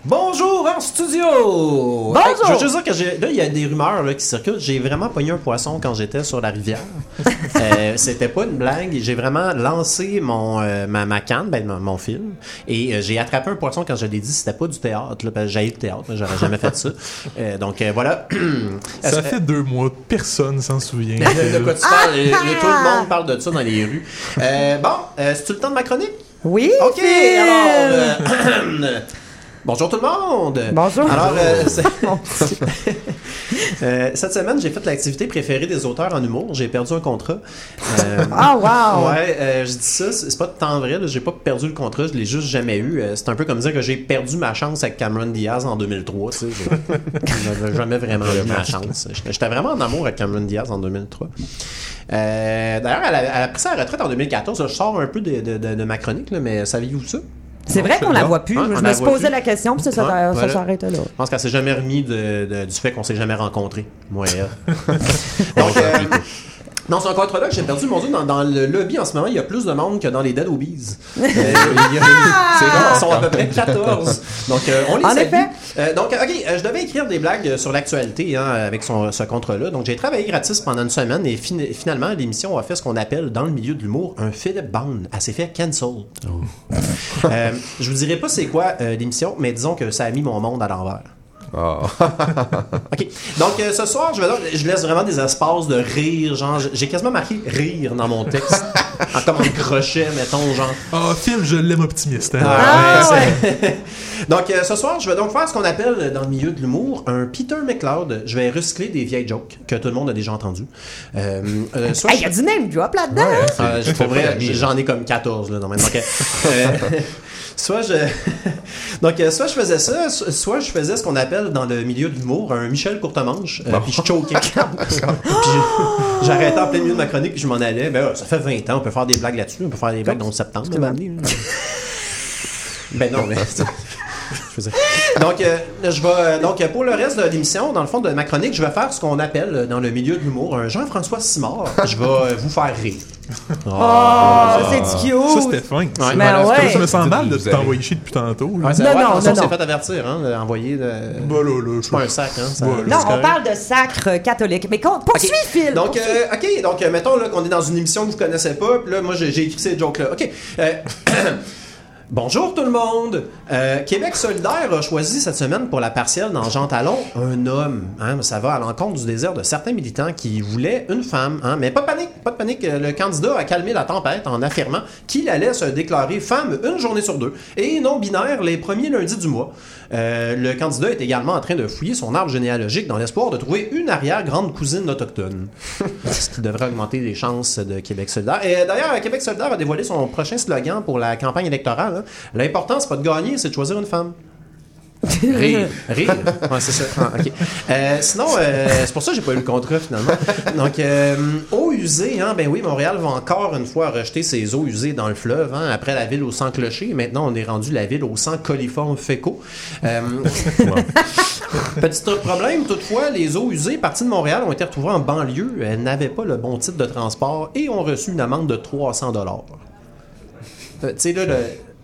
Bonjour en studio!
Bonjour!
Hey, je veux juste dire que j'ai- là, il y a des rumeurs là, qui circulent. J'ai vraiment pogné un poisson quand j'étais sur la rivière. euh, C'était pas une blague. J'ai vraiment lancé mon, euh, ma, ma canne, ben, mon, mon film, et euh, j'ai attrapé un poisson quand je l'ai dit. C'était pas du théâtre. Là, parce que j'ai eu le théâtre. là, J'aurais jamais fait ça. Euh, donc euh, voilà.
Ça
que-
fait deux mois, personne s'en souvient.
de quoi tu parles? Euh, Tout le monde parle de ça dans les rues. Euh, bon, euh, c'est-tu le temps de ma chronique?
Oui,
OK,
Phil!
alors... Bonjour tout le monde!
Bonjour.
Alors, euh, Euh, cette semaine, j'ai fait l'activité préférée des auteurs en humour. J'ai perdu un contrat. Euh,
Ah, wow!
Ouais, je dis ça, c'est pas de temps vrai. J'ai pas perdu le contrat, je l'ai juste jamais eu. C'est un peu comme dire que j'ai perdu ma chance avec Cameron Diaz en 2003. Tu sais, j'avais jamais vraiment eu ma chance. J'étais vraiment en amour avec Cameron Diaz en 2003. Euh, D'ailleurs, elle, a- elle a pris sa retraite en 2014. Je sors un peu de, de- de- de ma chronique, là, mais saviez-vous ça?
C'est vrai qu'on la voit plus.
Ouais,
je
on
me
la
suis posé
plus.
la question, puis ça, ça, s'arrête là.
Je pense qu'elle s'est jamais remis de, de- du fait qu'on s'est jamais rencontrés. Moi et elle. Donc, euh, non, c'est un contrat là j'ai perdu. Mon Dieu, dans, dans le lobby en ce moment, il y a plus de monde que dans les Dead Obies. Euh, ils sont à peu près 14. Donc, euh, on les
En
salue.
effet.
Euh, donc, OK, euh, je devais écrire des blagues sur l'actualité hein, avec son, ce contrat-là. Donc, j'ai travaillé gratis pendant une semaine et fin- finalement, l'émission a fait ce qu'on appelle, dans le milieu de l'humour, un Philip Bond. Elle s'est fait cancel. Euh, je vous dirai pas c'est quoi euh, l'émission, mais disons que ça a mis mon monde à l'envers. OK. Donc, euh, ce soir, je, vais donc- je laisse vraiment des espaces de rire. Genre, j'ai quasiment marqué rire dans mon texte. en comme un crochet, mettons, genre.
Ah, Phil, je l'aime optimiste. hein.
Ah, ouais, c'est- donc, euh, ce soir, je vais donc faire ce qu'on appelle, euh, dans le milieu de l'humour, un Peter McLeod. Je vais recycler des vieilles jokes que tout le monde a déjà entendues. Euh, euh, soit
Hey, Il y a du name drop là-dedans. hein?
euh, je- pour vrai, j'en ai comme 14 là dans ma donc, euh, soit je donc euh, soit je faisais ça, so- soit je faisais ce qu'on appelle dans le milieu de l'humour un Michel Courtemanche, euh, puis je choquais. puis je- j'arrêtais en plein milieu de ma chronique puis je m'en allais. Ben ça fait 20 ans, on peut faire des blagues là-dessus, on peut faire des blagues dans le septembre. ben non, mais je. Donc, euh, je vais, donc, euh, pour le reste de l'émission, dans le fond de ma chronique, je vais faire ce qu'on appelle euh, dans le milieu de l'humour un Jean-François Simard. Je vais euh, vous faire rire.
Oh, c'est du cute.
Ça, c'était fin.
Ouais.
Ben
Voilà,
ouais.
Je me sens mal de t'envoyer chier depuis tantôt.
Ouais, c'est-
Non,
ouais,
non, non,
c'est
non.
fait avertir, hein, d'envoyer de...
Bah là, là,
C'est pas un sac, hein. ça-
Bah, là.
Non,
c'est
on
correct.
parle de sacre catholique. Mais poursuis, Phil.
Donc,
poursuis.
euh, OK, donc, euh, mettons là, qu'on est dans une émission que vous connaissez pas, puis là, moi, j'ai j'ai écrit ces jokes-là. OK. euh, Bonjour tout le monde! Euh, Québec solidaire a choisi cette semaine pour la partielle dans Jean Talon un homme. Hein, ça va à l'encontre du désir de certains militants qui voulaient une femme. Hein, mais pas de panique, pas de panique. Euh, Le candidat a calmé la tempête en affirmant qu'il allait se déclarer femme une journée sur deux et non binaire les premiers lundis du mois. Euh, le candidat est également en train de fouiller son arbre généalogique dans l'espoir de trouver une arrière-grande cousine autochtone. ce qui devrait augmenter les chances de Québec solidaire. Et d'ailleurs, Québec solidaire a dévoilé son prochain slogan pour la campagne électorale. Hein. L'important, c'est pas de gagner, c'est de choisir une femme. Rire. Rire. Ouais, c'est ça. Ah, ok. Euh, sinon, euh, c'est pour ça que j'ai pas eu le contrat finalement. Donc, euh, eau usée, hein, ben oui, Montréal va encore une fois rejeter ses eaux usées dans le fleuve. Hein, après la ville au sang clocher, maintenant on est rendu la ville au sang coliforme fécaux. Euh, Petit problème, toutefois, les eaux usées parties de Montréal ont été retrouvées en banlieue. Elles n'avaient pas le bon type de transport et ont reçu une amende de 300 dollars. Euh, tu sais, là, le-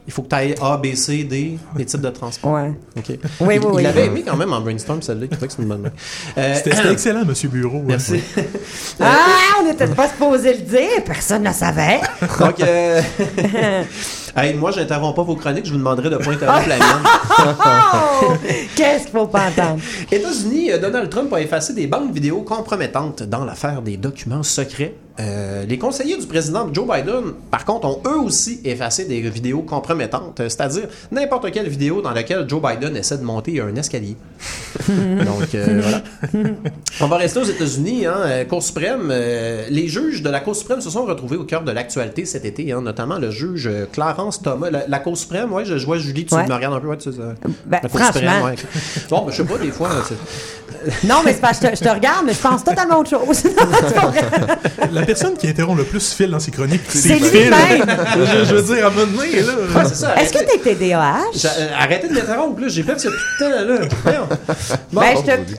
Il faut que tu ailles A, B, C, D, les types de transport.
Ouais.
OK.
Oui,
il,
oui,
il
oui.
l'avait aimé quand même en brainstorm, celle-là. Trouvait que c'est une bonne. Euh,
C'était c'était excellent, Monsieur Bureau.
Merci.
Ah, on n'était pas supposé le dire, personne ne le savait.
Donc, euh... hey, moi, j'interromps pas vos chroniques, je vous demanderai de pas interrompre la mienne.
Qu'est-ce qu'il faut pas entendre?
États-Unis, euh, Donald Trump a effacé des bandes vidéo compromettantes dans l'affaire des documents secrets. Euh, les conseillers du président Joe Biden, par contre, ont eux aussi effacé des vidéos compromettantes, euh, c'est-à-dire n'importe quelle vidéo dans laquelle Joe Biden essaie de monter un escalier. Donc, euh, voilà. On va rester aux États-Unis, hein, Cour suprême. euh, les juges de la Cour suprême se sont retrouvés au cœur de l'actualité cet été, hein, notamment le juge euh, Thomas. La, la Cour suprême, ouais, je, je vois Julie, tu
Ouais.
me regardes un peu, ouais, tu sais, ça.
Ben,
la Cour suprême, ouais. Bon, ben, je sais pas, des fois,
Non, mais c'est parce que je te, je te regarde, mais je pense totalement autre chose. Pas.
La personne qui interrompt le plus Phil dans ses chroniques,
C'est
Phil.
lui-même.
je, je veux dire, à un moment donné, là.
Ouais.
Est-ce que t'es TDAH?
Euh, Arrêtez de m'interrompre, là. J'ai peur que ce putain là. Voyons. Bon.
Ben, je te...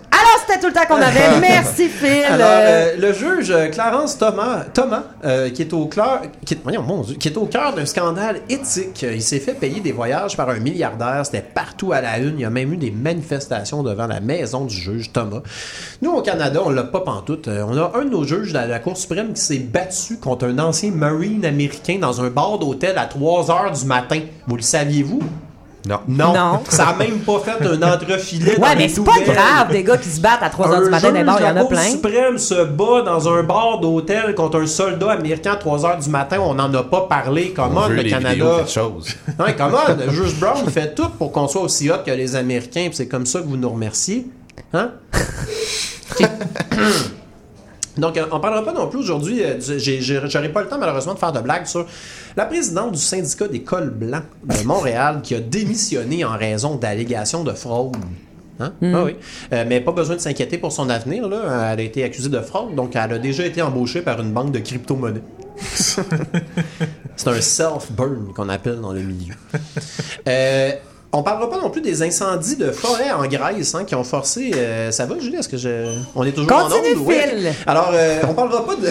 C'était tout le temps qu'on avait. Merci, Phil.
Alors,
Euh,
le juge euh, Clarence Thomas, Thomas euh, qui est au cœur, qui est, voyons, mon Dieu, qui est au cœur d'un scandale éthique. Il s'est fait payer des voyages par un milliardaire. C'était partout à la une. Il y a même eu des manifestations devant la maison du juge Thomas. Nous, au Canada, on l'a pas pantoute. Euh, on a un de nos juges de la Cour suprême qui s'est battu contre un ancien Marine américain dans un bar d'hôtel à 3 heures du matin. Vous le saviez-vous?
Non.
Non.
Non.
Ça a même pas fait un entrefilet dans
Ouais, mais c'est pas grave, des gars qui se battent à 3 h du matin dans les bars, il y en a plein.
suprême se bat dans un bar d'hôtel contre un soldat américain à 3 h du matin. On n'en a pas parlé.
On
Comment le
les
Canada.
vidéos, chose.
Ouais, comment le juge Brown fait tout pour qu'on soit aussi hot que les Américains. puis C'est comme ça que vous nous remerciez. Hein? Donc, euh, on parlera pas non plus aujourd'hui. euh, J'aurai pas le temps, malheureusement, de faire de blagues sur la présidente du syndicat des cols blancs de Montréal qui a démissionné en raison d'allégations de fraude. Hein? Ah oui. Euh, mais pas besoin de s'inquiéter pour son avenir. Là. Elle a été accusée de fraude, donc elle a déjà été embauchée par une banque de crypto-monnaies. C'est un self-burn qu'on appelle dans le milieu. Euh, on parlera pas non plus des incendies de forêt en Grèce hein, qui ont forcé. euh, ça va, Julie Est-ce que je. On est toujours
Continue,
en onde? Alors, euh, on parlera pas de-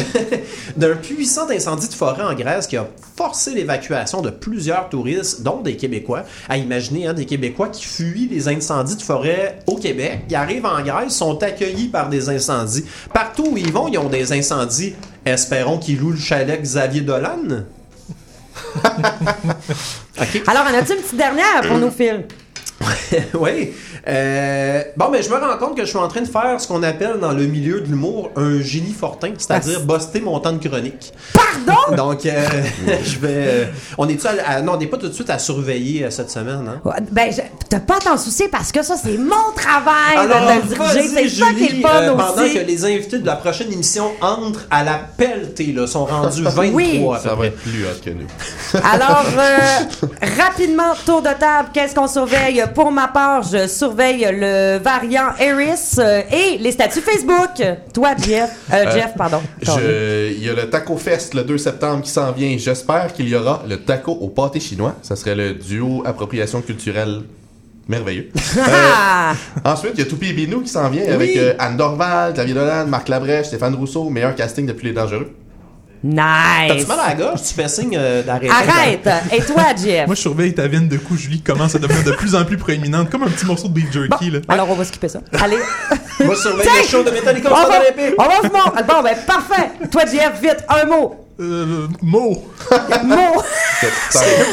d'un puissant incendie de forêt en Grèce qui a forcé l'évacuation de plusieurs touristes, dont des Québécois. À imaginer, hein, des Québécois qui fuient les incendies de forêt au Québec, qui arrivent en Grèce, sont accueillis par des incendies. Partout où ils vont, ils ont des incendies. Espérons qu'ils louent le chalet Xavier Dolan.
Alors, en as-tu une petite dernière pour nous, Phil?
oui. Euh, bon, mais je me rends compte que je suis en train de faire ce qu'on appelle dans le milieu de l'humour un génie fortin, c'est-à-dire buster mon temps de chronique.
Pardon?
Donc, euh, je vais. euh, on est-tu à, à- non, on n'est pas tout de suite à surveiller euh, cette semaine, hein?
Ouais, Ben, je- t'as pas à t'en soucier parce que ça, c'est mon travail
Alors,
de te diriger. C'est ça qui est le fun
euh, pendant
aussi.
que les invités de la prochaine émission entrent à la pelletée, là, sont rendus 23
Oui.
Ça va être plus hot que nous.
Alors, euh, rapidement, tour de table, qu'est-ce qu'on surveille? Pour ma part, je surveille le variant Eris euh, et les statuts Facebook. Toi, Jeff. Euh,
Euh,
Jeff, pardon.
Je- Il y a le Taco Fest le 2 septembre qui s'en vient. J'espère qu'il y aura le taco au pâté chinois. Ça serait le duo appropriation culturelle merveilleux.
Ah!
Ensuite, il y a Toupie et Binou qui s'en vient avec euh, Anne Dorval, Xavier Dolan, Marc Labrèche, Stéphane Rousseau. Meilleur casting depuis Les Dangereux.
T'as-tu
Nice!
mal à la gorge? Tu fais signe euh, d'arrêter.
Arrête! Et toi, Jeff?
Moi, je surveille ta veine de cou, Julie, qui commence à devenir de plus en plus proéminente, comme un petit morceau de beef jerky, là.
Alors, on va skipper ça. Allez.
Moi, je surveille le show de Metallica
on va, on va se montrer. Bon, ben, parfait. Toi, Jeff, vite, un mot.
Euh, mot.
Mot.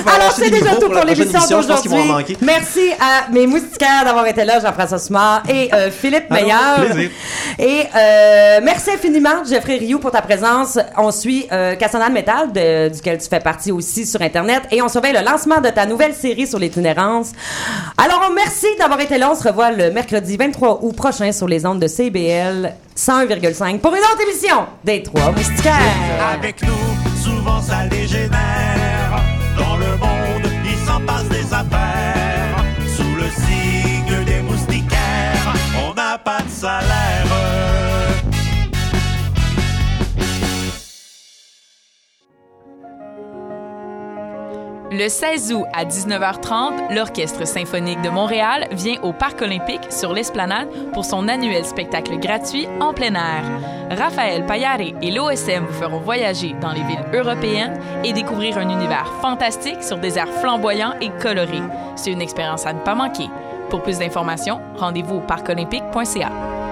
Alors, c'est déjà tout
pour
l'émission d'aujourd'hui. Merci à mes moustiquaires d'avoir été là, Jean-François Soumard et euh, Philippe Meilleur.
plaisir.
Et euh, merci infiniment, Jeffrey Rioux, pour ta présence. On suit euh, Cassandra de Métal, de- duquel tu fais partie aussi sur Internet. Et on surveille le lancement de ta nouvelle série sur l'itinérance. Alors, merci d'avoir été là. On se revoit le mercredi 23 août prochain sur les ondes de CBL 101,5 pour une autre émission des Trois Moustiquaires.
Avec nous, souvent ça
Le 16 août à 19h30, l'Orchestre symphonique de Montréal vient au Parc olympique sur l'Esplanade pour son annuel spectacle gratuit en plein air. Raphaël Payare et l'OSM vous feront voyager dans les villes européennes et découvrir un univers fantastique sur des airs flamboyants et colorés. C'est une expérience à ne pas manquer. Pour plus d'informations, rendez-vous au parcolympique.ca.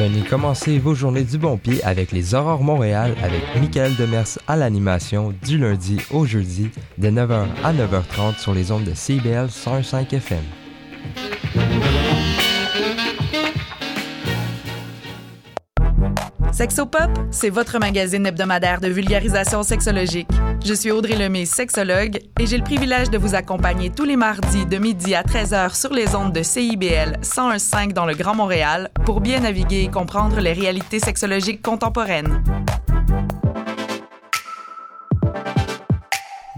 Venez commencer vos journées du bon pied avec les Aurores Montréal avec Michael Demers à l'animation du lundi au jeudi de 9h à 9h30 sur les ondes de CBL 105 FM.
Sexopop, c'est votre magazine hebdomadaire de vulgarisation sexologique. Je suis Audrey Lemay, sexologue, et j'ai le privilège de vous accompagner tous les mardis de midi à 13h sur les ondes de CIBL 101.5 dans le Grand Montréal pour bien naviguer et comprendre les réalités sexologiques contemporaines.